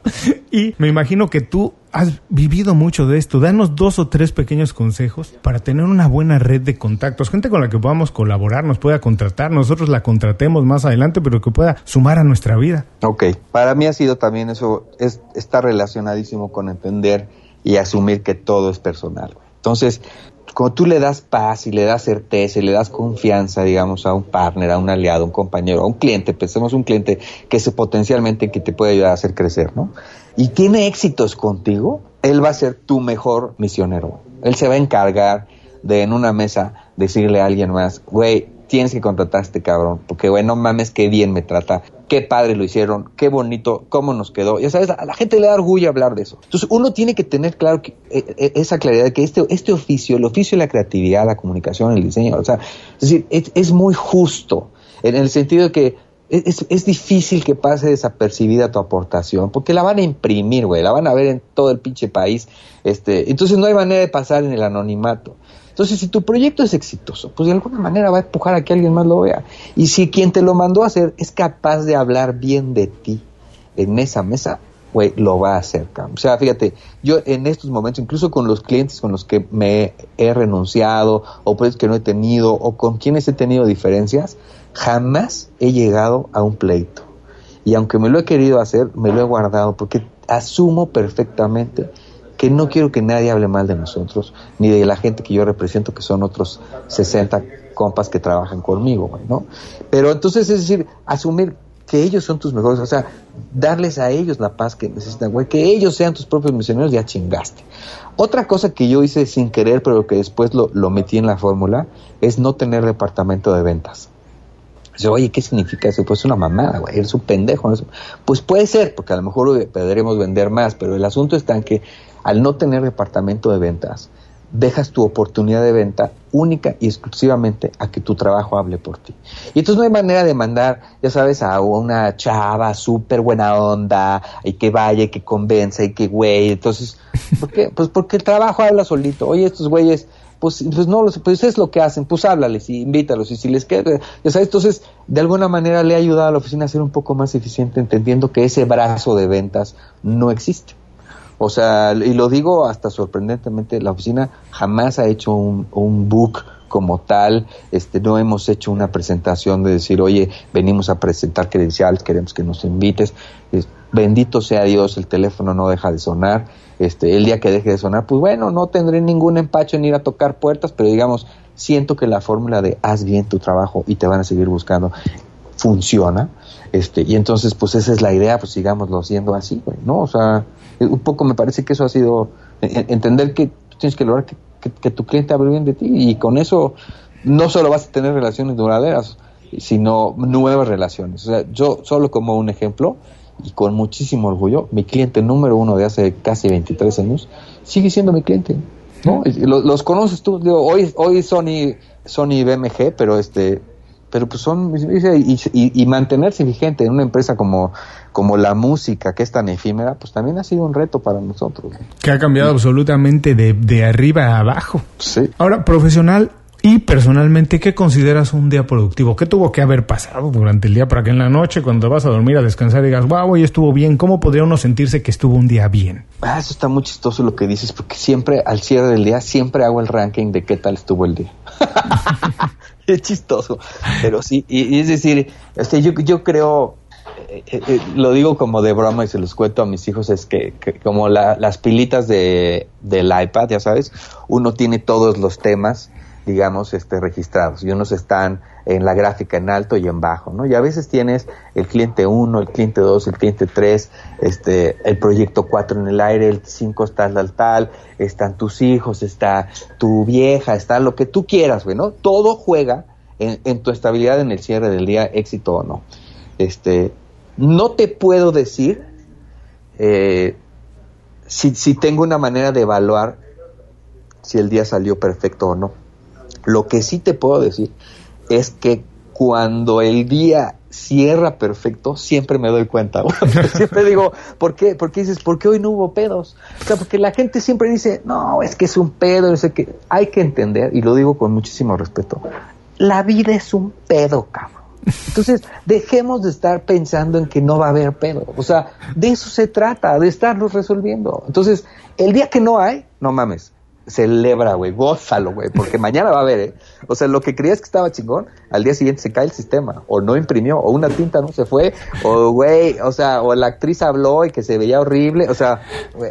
A: Y me imagino que tú has vivido mucho de esto. Danos dos o tres pequeños consejos para tener una buena red de contactos, gente con la que podamos colaborar, nos pueda contratar, nosotros la contratemos más adelante, pero que pueda sumar a nuestra vida.
B: Ok, para mí ha sido también eso, es, está relacionadísimo con entender y asumir que todo es personal. Entonces, cuando tú le das paz y le das certeza y le das confianza, digamos, a un partner, a un aliado, a un compañero, a un cliente, pensemos un cliente que es potencialmente que te puede ayudar a hacer crecer, ¿no? Y tiene éxitos contigo, él va a ser tu mejor misionero. Él se va a encargar de en una mesa decirle a alguien más, güey, tienes que contratar a este cabrón, porque güey, no mames qué bien me trata, qué padre lo hicieron, qué bonito, cómo nos quedó. Ya sabes, a la gente le da orgullo hablar de eso. Entonces uno tiene que tener claro eh, eh, esa claridad de que este, este oficio, el oficio de la creatividad, la comunicación, el diseño, o sea, es decir, es, muy justo, en el sentido de que es, es, difícil que pase desapercibida tu aportación, porque la van a imprimir, güey, la van a ver en todo el pinche país. Este, entonces no hay manera de pasar en el anonimato. Entonces, si tu proyecto es exitoso, pues de alguna manera va a empujar a que alguien más lo vea. Y si quien te lo mandó a hacer es capaz de hablar bien de ti en esa mesa, güey, lo va a hacer. O sea, fíjate, yo en estos momentos, incluso con los clientes con los que me he renunciado, o pues que no he tenido, o con quienes he tenido diferencias, jamás he llegado a un pleito. Y aunque me lo he querido hacer, me lo he guardado porque asumo perfectamente que no quiero que nadie hable mal de nosotros, ni de la gente que yo represento, que son otros 60 compas que trabajan conmigo, ¿no? Pero entonces es decir, asumir que ellos son tus mejores, o sea, darles a ellos la paz que necesitan, que ellos sean tus propios misioneros, ya chingaste. Otra cosa que yo hice sin querer, pero que después lo metí en la fórmula, es no tener departamento de ventas. Oye, ¿qué significa eso? Pues una mamada, güey, eres un pendejo. Pues puede ser, porque a lo mejor podremos vender más, pero el asunto está en que al no tener departamento de ventas, dejas tu oportunidad de venta única y exclusivamente a que tu trabajo hable por ti. Y entonces no hay manera de mandar, ya sabes, a una chava súper buena onda y que vaya y que convenza y que güey. Entonces, ¿por qué? Pues porque el trabajo habla solito. Oye, estos güeyes, pues, pues no, pues es lo que hacen, pues háblales y invítalos y si les queda, ya sabes, entonces de alguna manera le ha ayudado a la oficina a ser un poco más eficiente entendiendo que ese brazo de ventas no existe. O sea, y lo digo hasta sorprendentemente, la oficina jamás ha hecho un, un book como tal, este, no hemos hecho una presentación de decir, oye, venimos a presentar credenciales, queremos que nos invites. Bendito sea Dios, el teléfono no deja de sonar. Este, el día que deje de sonar, pues bueno, no tendré ningún empacho en ir a tocar puertas, pero digamos, siento que la fórmula de haz bien tu trabajo y te van a seguir buscando funciona. Este, y entonces, pues esa es la idea, pues sigámoslo haciendo así, ¿no? O sea, un poco me parece que eso ha sido entender que tienes que lograr que, tu cliente hable bien de ti y con eso no solo vas a tener relaciones duraderas, sino nuevas relaciones. O sea, yo solo como un ejemplo y con muchísimo orgullo, mi cliente número uno de hace casi 23 años sigue siendo mi cliente. ¿no? Los, conoces tú, digo, hoy, hoy Sony, Sony BMG, pero este, pero pues son, y, mantenerse vigente en una empresa como, como la música, que es tan efímera, pues también ha sido un reto para nosotros.
A: Que ha cambiado absolutamente de, de arriba a abajo.
B: Sí.
A: Ahora, profesional, y personalmente, ¿qué consideras un día productivo? ¿Qué tuvo que haber pasado durante el día para que en la noche, cuando vas a dormir a descansar, digas, wow, hoy estuvo bien? ¿Cómo podría uno sentirse que estuvo un día bien?
B: Ah, eso está muy chistoso lo que dices, porque siempre, al cierre del día, siempre hago el ranking de qué tal estuvo el día. *laughs* es chistoso, pero sí, y, es decir, este, yo, yo creo, eh, eh, eh, lo digo como de broma y se los cuento a mis hijos, es que, como las pilitas de, del iPad, ya sabes, uno tiene todos los temas digamos, este, registrados y unos están en la gráfica en alto y en bajo, ¿no? Y a veces tienes el cliente 1, el cliente 2, el cliente 3, este, el proyecto 4 en el aire, el 5 está tal, tal, están tus hijos, está tu vieja, está lo que tú quieras, ¿no? Todo juega en, tu estabilidad en el cierre del día, éxito o no. Este, no te puedo decir eh, si, si tengo una manera de evaluar si el día salió perfecto o no lo que sí te puedo decir es que cuando el día cierra perfecto, siempre me doy cuenta. *laughs* siempre digo, ¿por qué? Porque dices, ¿por qué hoy no hubo pedos? O sea, porque la gente siempre dice, no, es que es un pedo, no sé. Hay que entender, y lo digo con muchísimo respeto, la vida es un pedo, cabrón. Entonces, dejemos de estar pensando en que no va a haber pedo. O sea, de eso se trata, de estarlos resolviendo. Entonces, el día que no hay, no mames, celebra, güey, gózalo, güey, porque mañana va a haber, ¿eh? O sea, lo que creías que estaba chingón, al día siguiente se cae el sistema, o no imprimió, o una tinta no se fue, o, güey, o sea, o la actriz habló y que se veía horrible, o sea,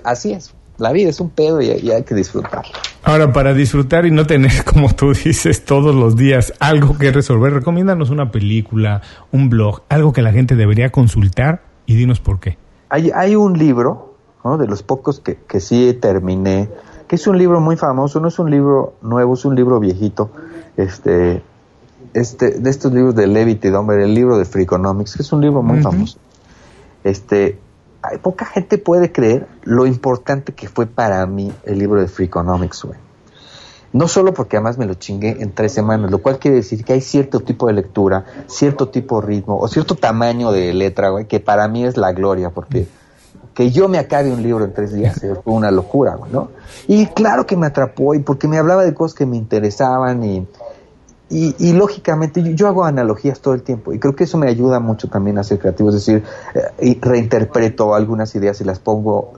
B: así es. La vida es un pedo y, hay que disfrutarlo.
A: Ahora, para disfrutar y no tener, *laughs* como tú dices, todos los días algo que resolver, recomiéndanos una película, un blog, algo que la gente debería consultar y dinos por qué.
B: Hay, hay un libro, ¿no? de los pocos que, que sí terminé, que es un libro muy famoso, no es un libro nuevo, es un libro viejito, este, este, de estos libros de Levitt y el libro de Freakonomics, que es un libro muy famoso. Este, hay, poca gente puede creer lo importante que fue para mí el libro de Freakonomics, güey. No solo porque además me lo chingué en tres semanas, lo cual quiere decir que hay cierto tipo de lectura, cierto tipo de ritmo o cierto tamaño de letra, güey, que para mí es la gloria, porque que yo me acabe un libro en tres días fue una locura, ¿no? Y claro que me atrapó y porque me hablaba de cosas que me interesaban y, y, lógicamente yo, hago analogías todo el tiempo y creo que eso me ayuda mucho también a ser creativo, es decir, eh, reinterpreto algunas ideas y las pongo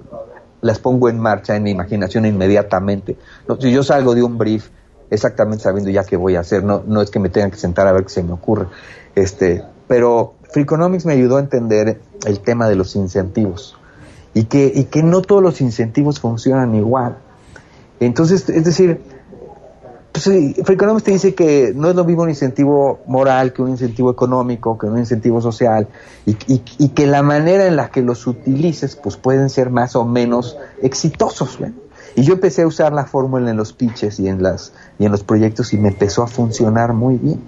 B: las pongo en marcha en mi imaginación inmediatamente. Si yo salgo de un brief exactamente sabiendo ya qué voy a hacer, no, no es que me tengan que sentar a ver qué se me ocurre. Este, pero Freakonomics me ayudó a entender el tema de los incentivos y que, y que no todos los incentivos funcionan igual. Entonces, es decir, pues, Freakonomics te dice que no es lo mismo un incentivo moral que un incentivo económico, que un incentivo social, y, y, que la manera en la que los utilices, pues pueden ser más o menos exitosos. Y yo empecé a usar la fórmula en los pitches y en, las, y en los proyectos y me empezó a funcionar muy bien.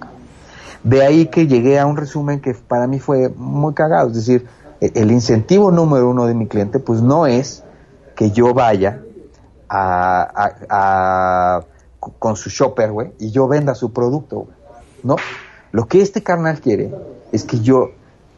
B: De ahí que llegué a un resumen que para mí fue muy cagado, es decir, el incentivo número uno de mi cliente, pues no es que yo vaya a, con su shopper, güey, y yo venda su producto, ¿no? Lo que este carnal quiere es que yo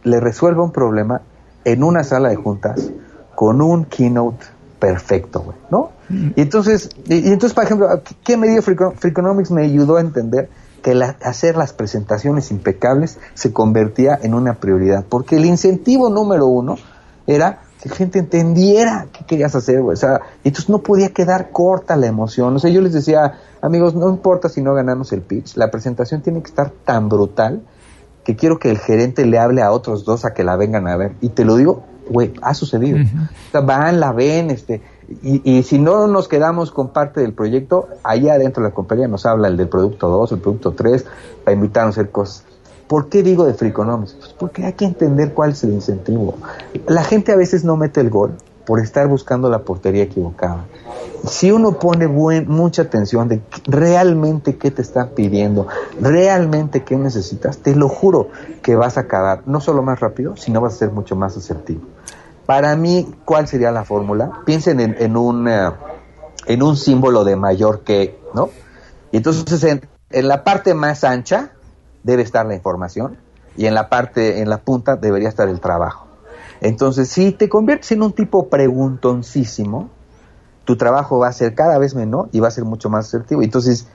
B: le resuelva un problema en una sala de juntas con un keynote perfecto, güey, ¿no? Mm. Y entonces, y, entonces, por ejemplo, ¿qué medio Freakonomics me ayudó a entender? Que hacer las presentaciones impecables se convertía en una prioridad, porque el incentivo número uno era que la gente entendiera qué querías hacer, güey. O sea, entonces no podía quedar corta la emoción. O sea, yo les decía, amigos, no importa si no ganamos el pitch, la presentación tiene que estar tan brutal que quiero que el gerente le hable a otros dos a que la vengan a ver. Y te lo digo, güey, ha sucedido. O sea, van, la ven, este, y, y, si no nos quedamos con parte del proyecto, allá adentro de la compañía nos habla el del producto 2, el producto 3, para invitarnos a hacer cosas. ¿Por qué digo de Freakonomics? Pues porque hay que entender cuál es el incentivo. La gente a veces no mete el gol por estar buscando la portería equivocada. Si uno pone buen, mucha atención de realmente qué te están pidiendo, realmente qué necesitas, te lo juro que vas a acabar no solo más rápido, sino vas a ser mucho más asertivo. Para mí, ¿cuál sería la fórmula? Piensen en, un, uh, en un símbolo de mayor que, ¿no? Y entonces en, en la parte más ancha, debe estar la información y en la parte, en la punta debería estar el trabajo. Entonces, si te conviertes en un tipo preguntoncísimo, tu trabajo va a ser cada vez menor y va a ser mucho más asertivo. Entonces,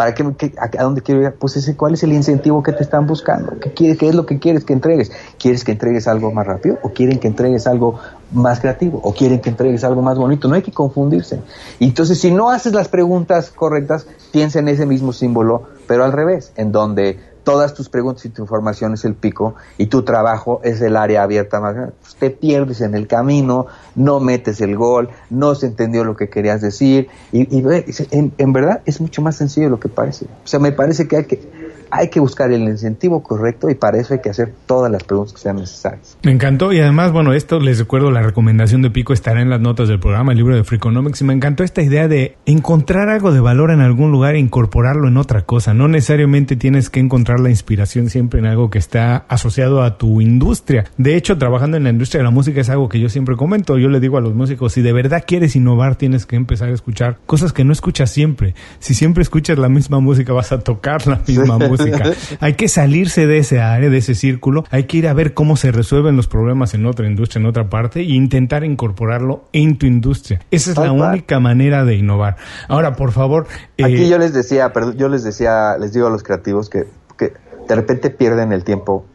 B: ¿para qué, qué a, dónde quiero ir? Pues ese, ¿cuál es el incentivo que te están buscando? ¿Qué, quieres, ¿Qué es lo que quieres que entregues? ¿Quieres que entregues algo más rápido? ¿O quieren que entregues algo más creativo? ¿O quieren que entregues algo más bonito? No hay que confundirse. Entonces, si no haces las preguntas correctas, piensa en ese mismo símbolo, pero al revés, en donde todas tus preguntas y tu información es el pico y tu trabajo es el área abierta más. Pues te pierdes en el camino, no metes el gol, no se entendió lo que querías decir y, y en, en, verdad es mucho más sencillo de lo que parece. O sea, me parece que hay que hay que buscar el incentivo correcto y para eso hay que hacer todas las preguntas que sean necesarias.
A: Me encantó y además, bueno, esto les recuerdo, la recomendación de Pico estará en las notas del programa, el libro de Freakonomics, y me encantó esta idea de encontrar algo de valor en algún lugar e incorporarlo en otra cosa. No necesariamente tienes que encontrar la inspiración siempre en algo que está asociado a tu industria. De hecho, trabajando en la industria de la música es algo que yo siempre comento. Yo le digo a los músicos, si de verdad quieres innovar, tienes que empezar a escuchar cosas que no escuchas siempre. Si siempre escuchas la misma música, vas a tocar la misma música. *laughs* *laughs* Hay que salirse de ese área, de ese círculo. Hay que ir a ver cómo se resuelven los problemas en otra industria, en otra parte, e intentar incorporarlo en tu industria. Esa es la única manera de innovar. Ahora, por favor.
B: Eh, Aquí yo les decía, perdón, yo les decía, les digo a los creativos que, que de repente pierden el tiempo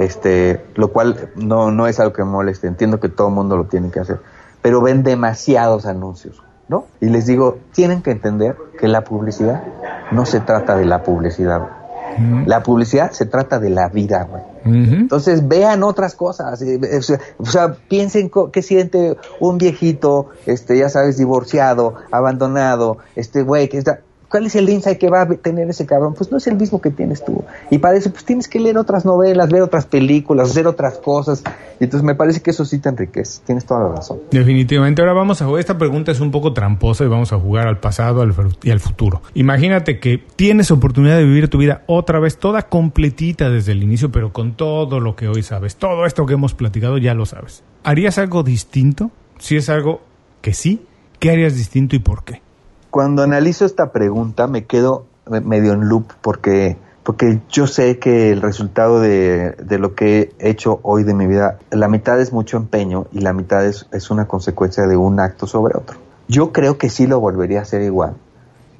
B: este, lo cual no, no es algo que me moleste, entiendo que todo el mundo lo tiene que hacer, pero ven demasiados anuncios, ¿no? Y les digo, tienen que entender que la publicidad no se trata de la publicidad. Uh -huh. La publicidad se trata de la vida, güey. Uh -huh. Entonces vean otras cosas, o sea, o sea, piensen qué siente un viejito, este, ya sabes, divorciado, abandonado, este güey que está, ¿Cuál es el insight que va a tener ese cabrón? Pues no es el mismo que tienes tú. Y para eso, pues tienes que leer otras novelas, ver otras películas, hacer otras cosas. Y entonces me parece que eso sí te enriquece. Tienes toda la razón.
A: Definitivamente. Ahora vamos a jugar. Esta pregunta es un poco tramposa y vamos a jugar al pasado al y al futuro. Imagínate que tienes oportunidad de vivir tu vida otra vez, toda completita desde el inicio, pero con todo lo que hoy sabes. Todo esto que hemos platicado ya lo sabes. ¿Harías algo distinto? Si es algo que sí, ¿qué harías distinto y por qué?
B: Cuando analizo esta pregunta me quedo medio en loop porque, porque yo sé que el resultado de, de, lo que he hecho hoy de mi vida, la mitad es mucho empeño y la mitad es, es una consecuencia de un acto sobre otro. Yo creo que sí lo volvería a hacer igual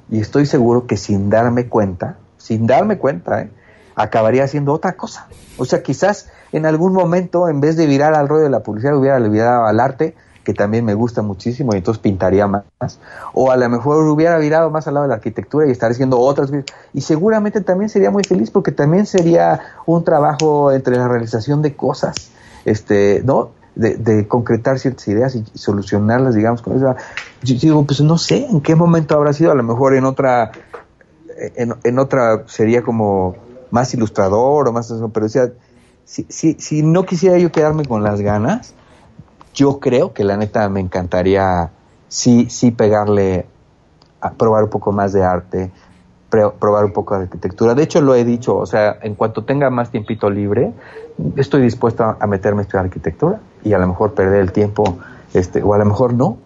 B: y estoy seguro que sin darme cuenta, sin darme cuenta, ¿eh? acabaría haciendo otra cosa. O sea, quizás en algún momento, en vez de virar al rollo de la publicidad, hubiera virado al arte, que también me gusta muchísimo y entonces pintaría más. O a lo mejor hubiera virado más al lado de la arquitectura y estaría haciendo otras. Y seguramente también sería muy feliz porque también sería un trabajo entre la realización de cosas, este, ¿no? De, de concretar ciertas ideas y, solucionarlas, digamos, con eso. Yo digo, pues no sé en qué momento habrá sido, a lo mejor en otra, en, en otra sería como más ilustrador o más, pero sea, si, si, si no quisiera yo quedarme con las ganas, yo creo que la neta me encantaría sí, sí pegarle a probar un poco más de arte, probar un poco de arquitectura. De hecho, lo he dicho, o sea, en cuanto tenga más tiempito libre, estoy dispuesto a meterme a estudiar arquitectura y a lo mejor perder el tiempo, este, o a lo mejor no,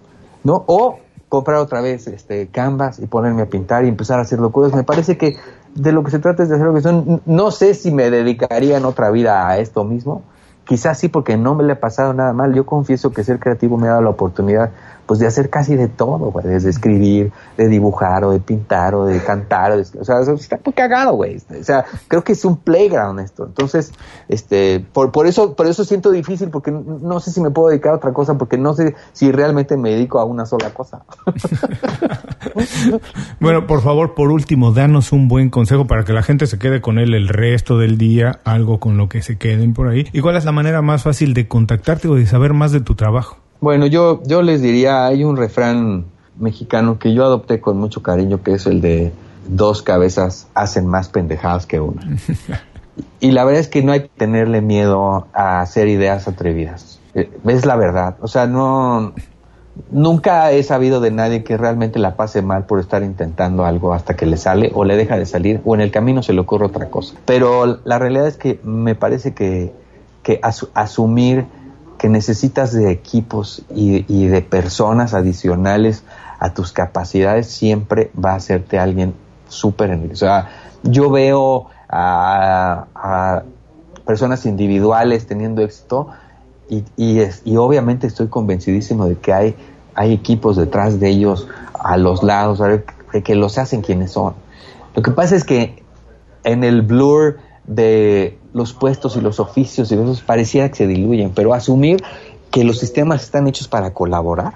B: ¿no? O comprar otra vez este canvas y ponerme a pintar y empezar a hacer locuras. Me parece que de lo que se trata es de hacer lo que son. No sé si me dedicaría en otra vida a esto mismo, Quizás sí porque no me le ha pasado nada mal. Yo confieso que ser creativo me ha dado la oportunidad pues de hacer casi de todo, güey, desde escribir, de dibujar o de pintar o de cantar, o, sea, está muy cagado, güey. O sea, creo que es un playground esto. Entonces, este, por, por eso, por eso siento difícil porque no sé si me puedo dedicar a otra cosa porque no sé si realmente me dedico a una sola cosa. *laughs*
A: bueno, por favor, por último, danos un buen consejo para que la gente se quede con él el resto del día, algo con lo que se queden por ahí. ¿Y cuál es la manera más fácil de contactarte o de saber más de tu trabajo?
B: Bueno, yo, yo les diría, hay un refrán mexicano que yo adopté con mucho cariño, que es el de dos cabezas hacen más pendejadas que una. *laughs* y la verdad es que no hay que tenerle miedo a hacer ideas atrevidas. Eh, es la verdad. O sea, no, nunca he sabido de nadie que realmente la pase mal por estar intentando algo hasta que le sale o le deja de salir o en el camino se le ocurre otra cosa. Pero la realidad es que me parece que, que asumir que necesitas de equipos y, de personas adicionales a tus capacidades siempre va a hacerte alguien súper O sea, yo veo a, personas individuales teniendo éxito y, y, obviamente estoy convencidísimo de que hay, hay equipos detrás de ellos, a los lados, que, que los hacen quienes son. Lo que pasa es que en el blur de los puestos y los oficios y eso pareciera que se diluyen, pero asumir que los sistemas están hechos para colaborar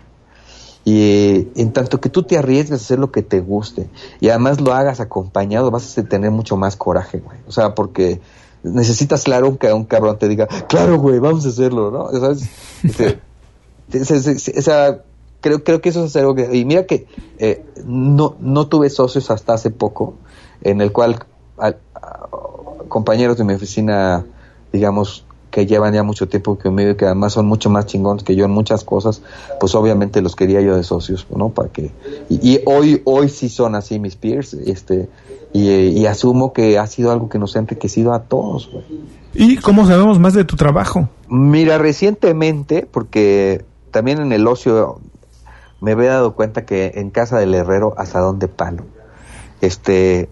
B: y eh, en tanto que tú te arriesgas a hacer lo que te guste y además lo hagas acompañado, vas a tener mucho más coraje, güey. O sea, porque necesitas, claro, que un cabrón te diga, claro, güey, vamos a hacerlo, ¿no? Este, *laughs* creo, creo que eso es algo que... Y mira que eh, no, no tuve socios hasta hace poco, en el cual compañeros de mi oficina, digamos, que llevan ya mucho tiempo conmigo y que además son mucho más chingones que yo en muchas cosas, pues obviamente los quería yo de socios, ¿no? Para que y, hoy hoy sí son así mis peers, este y, asumo que ha sido algo que nos ha enriquecido a todos.
A: ¿Y cómo sabemos más de tu trabajo?
B: Mira, recientemente, porque también en el ocio me había dado cuenta que en casa del herrero asadón de palo. Este,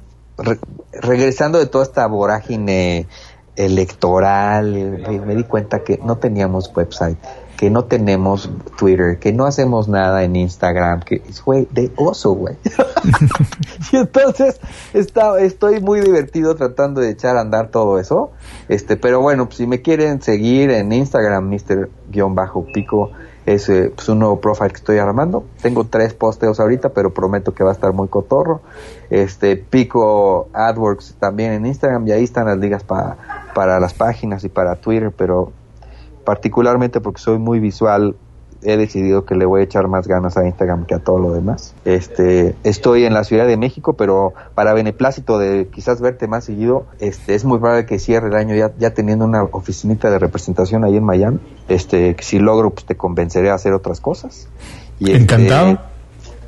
B: regresando de toda esta vorágine electoral, me di cuenta que no teníamos website, que no tenemos Twitter, que no hacemos nada en Instagram, que es, güey, de oso, güey. *laughs* y entonces está, estoy muy divertido tratando de echar a andar todo eso. Este, pero bueno, pues, si me quieren seguir en Instagram, Mr-Pico, es eh, pues, un nuevo profile que estoy armando. Tengo tres posteos ahorita, pero prometo que va a estar muy cotorro. Este Pico AdWorks también en Instagram y ahí están las ligas para las páginas y para Twitter, pero particularmente porque soy muy visual he decidido que le voy a echar más ganas a Instagram que a todo lo demás. Este, estoy en la Ciudad de México, pero para beneplácito de quizás verte más seguido, este, es muy probable que cierre el año ya, ya teniendo una oficinita de representación ahí en Miami. Este, si logro, pues te convenceré a hacer otras cosas.
A: Y este, Encantado.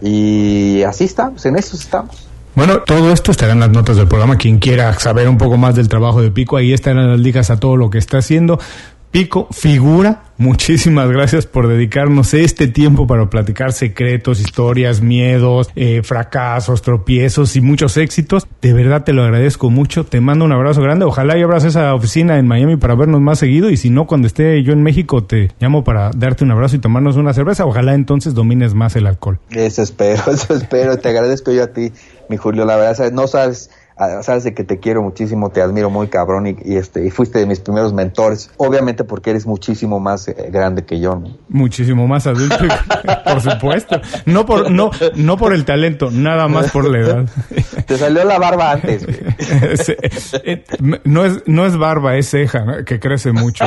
B: y así estamos, en eso estamos.
A: Bueno, todo esto estará en las notas del programa. Quien quiera saber un poco más del trabajo de Pico, ahí estarán las ligas a todo lo que está haciendo. Pico, figura, muchísimas gracias por dedicarnos este tiempo para platicar secretos, historias, miedos, eh, fracasos, tropiezos y muchos éxitos. De verdad te lo agradezco mucho. Te mando un abrazo grande. Ojalá y abras esa oficina en Miami para vernos más seguido. Y si no, cuando esté yo en México, te llamo para darte un abrazo y tomarnos una cerveza. Ojalá entonces domines más el alcohol.
B: Eso espero, *laughs* eso espero. Te agradezco yo a ti, mi Julio. La verdad, no sabes sabes de que te quiero muchísimo, te admiro muy cabrón y, este y fuiste de mis primeros mentores, obviamente porque eres muchísimo más eh, grande que yo,
A: Muchísimo más adulto, *laughs* por supuesto. No por no no por el talento, nada más por la edad.
B: Te salió la barba antes. *laughs*
A: Eh, no es no es barba, es ceja, que crece mucho.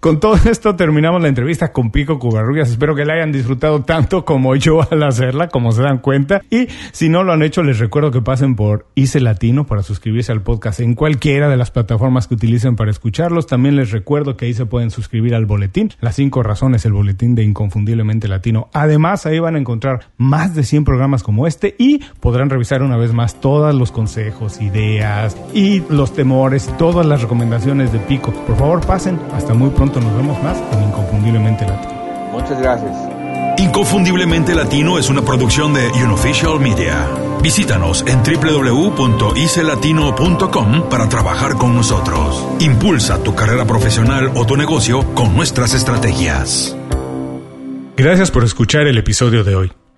A: Con, todo esto terminamos la entrevista con Pico Cubarrubias. Espero que la hayan disfrutado tanto como yo al hacerla, como se dan cuenta. Y si no lo han hecho, les recuerdo que pasen por ICE Latino para suscribirse al podcast en cualquiera de las plataformas que utilicen para escucharlos. También les recuerdo que ahí se pueden suscribir al boletín. Las cinco razones, el boletín de Inconfundiblemente Latino. Además, ahí van a encontrar más de 100 programas como este y podrán revisar una vez más todos los consejos, ideas y los temores todas las recomendaciones de Pico. Favor, pasen. Hasta muy pronto. Nos vemos más en Inconfundiblemente Latino.
B: Muchas gracias.
C: Inconfundiblemente Latino es una producción de Unofficial Media. Visítanos en www.icelatino.com para trabajar con nosotros. Impulsa tu carrera profesional o tu negocio con nuestras estrategias.
A: Gracias por escuchar el episodio de hoy.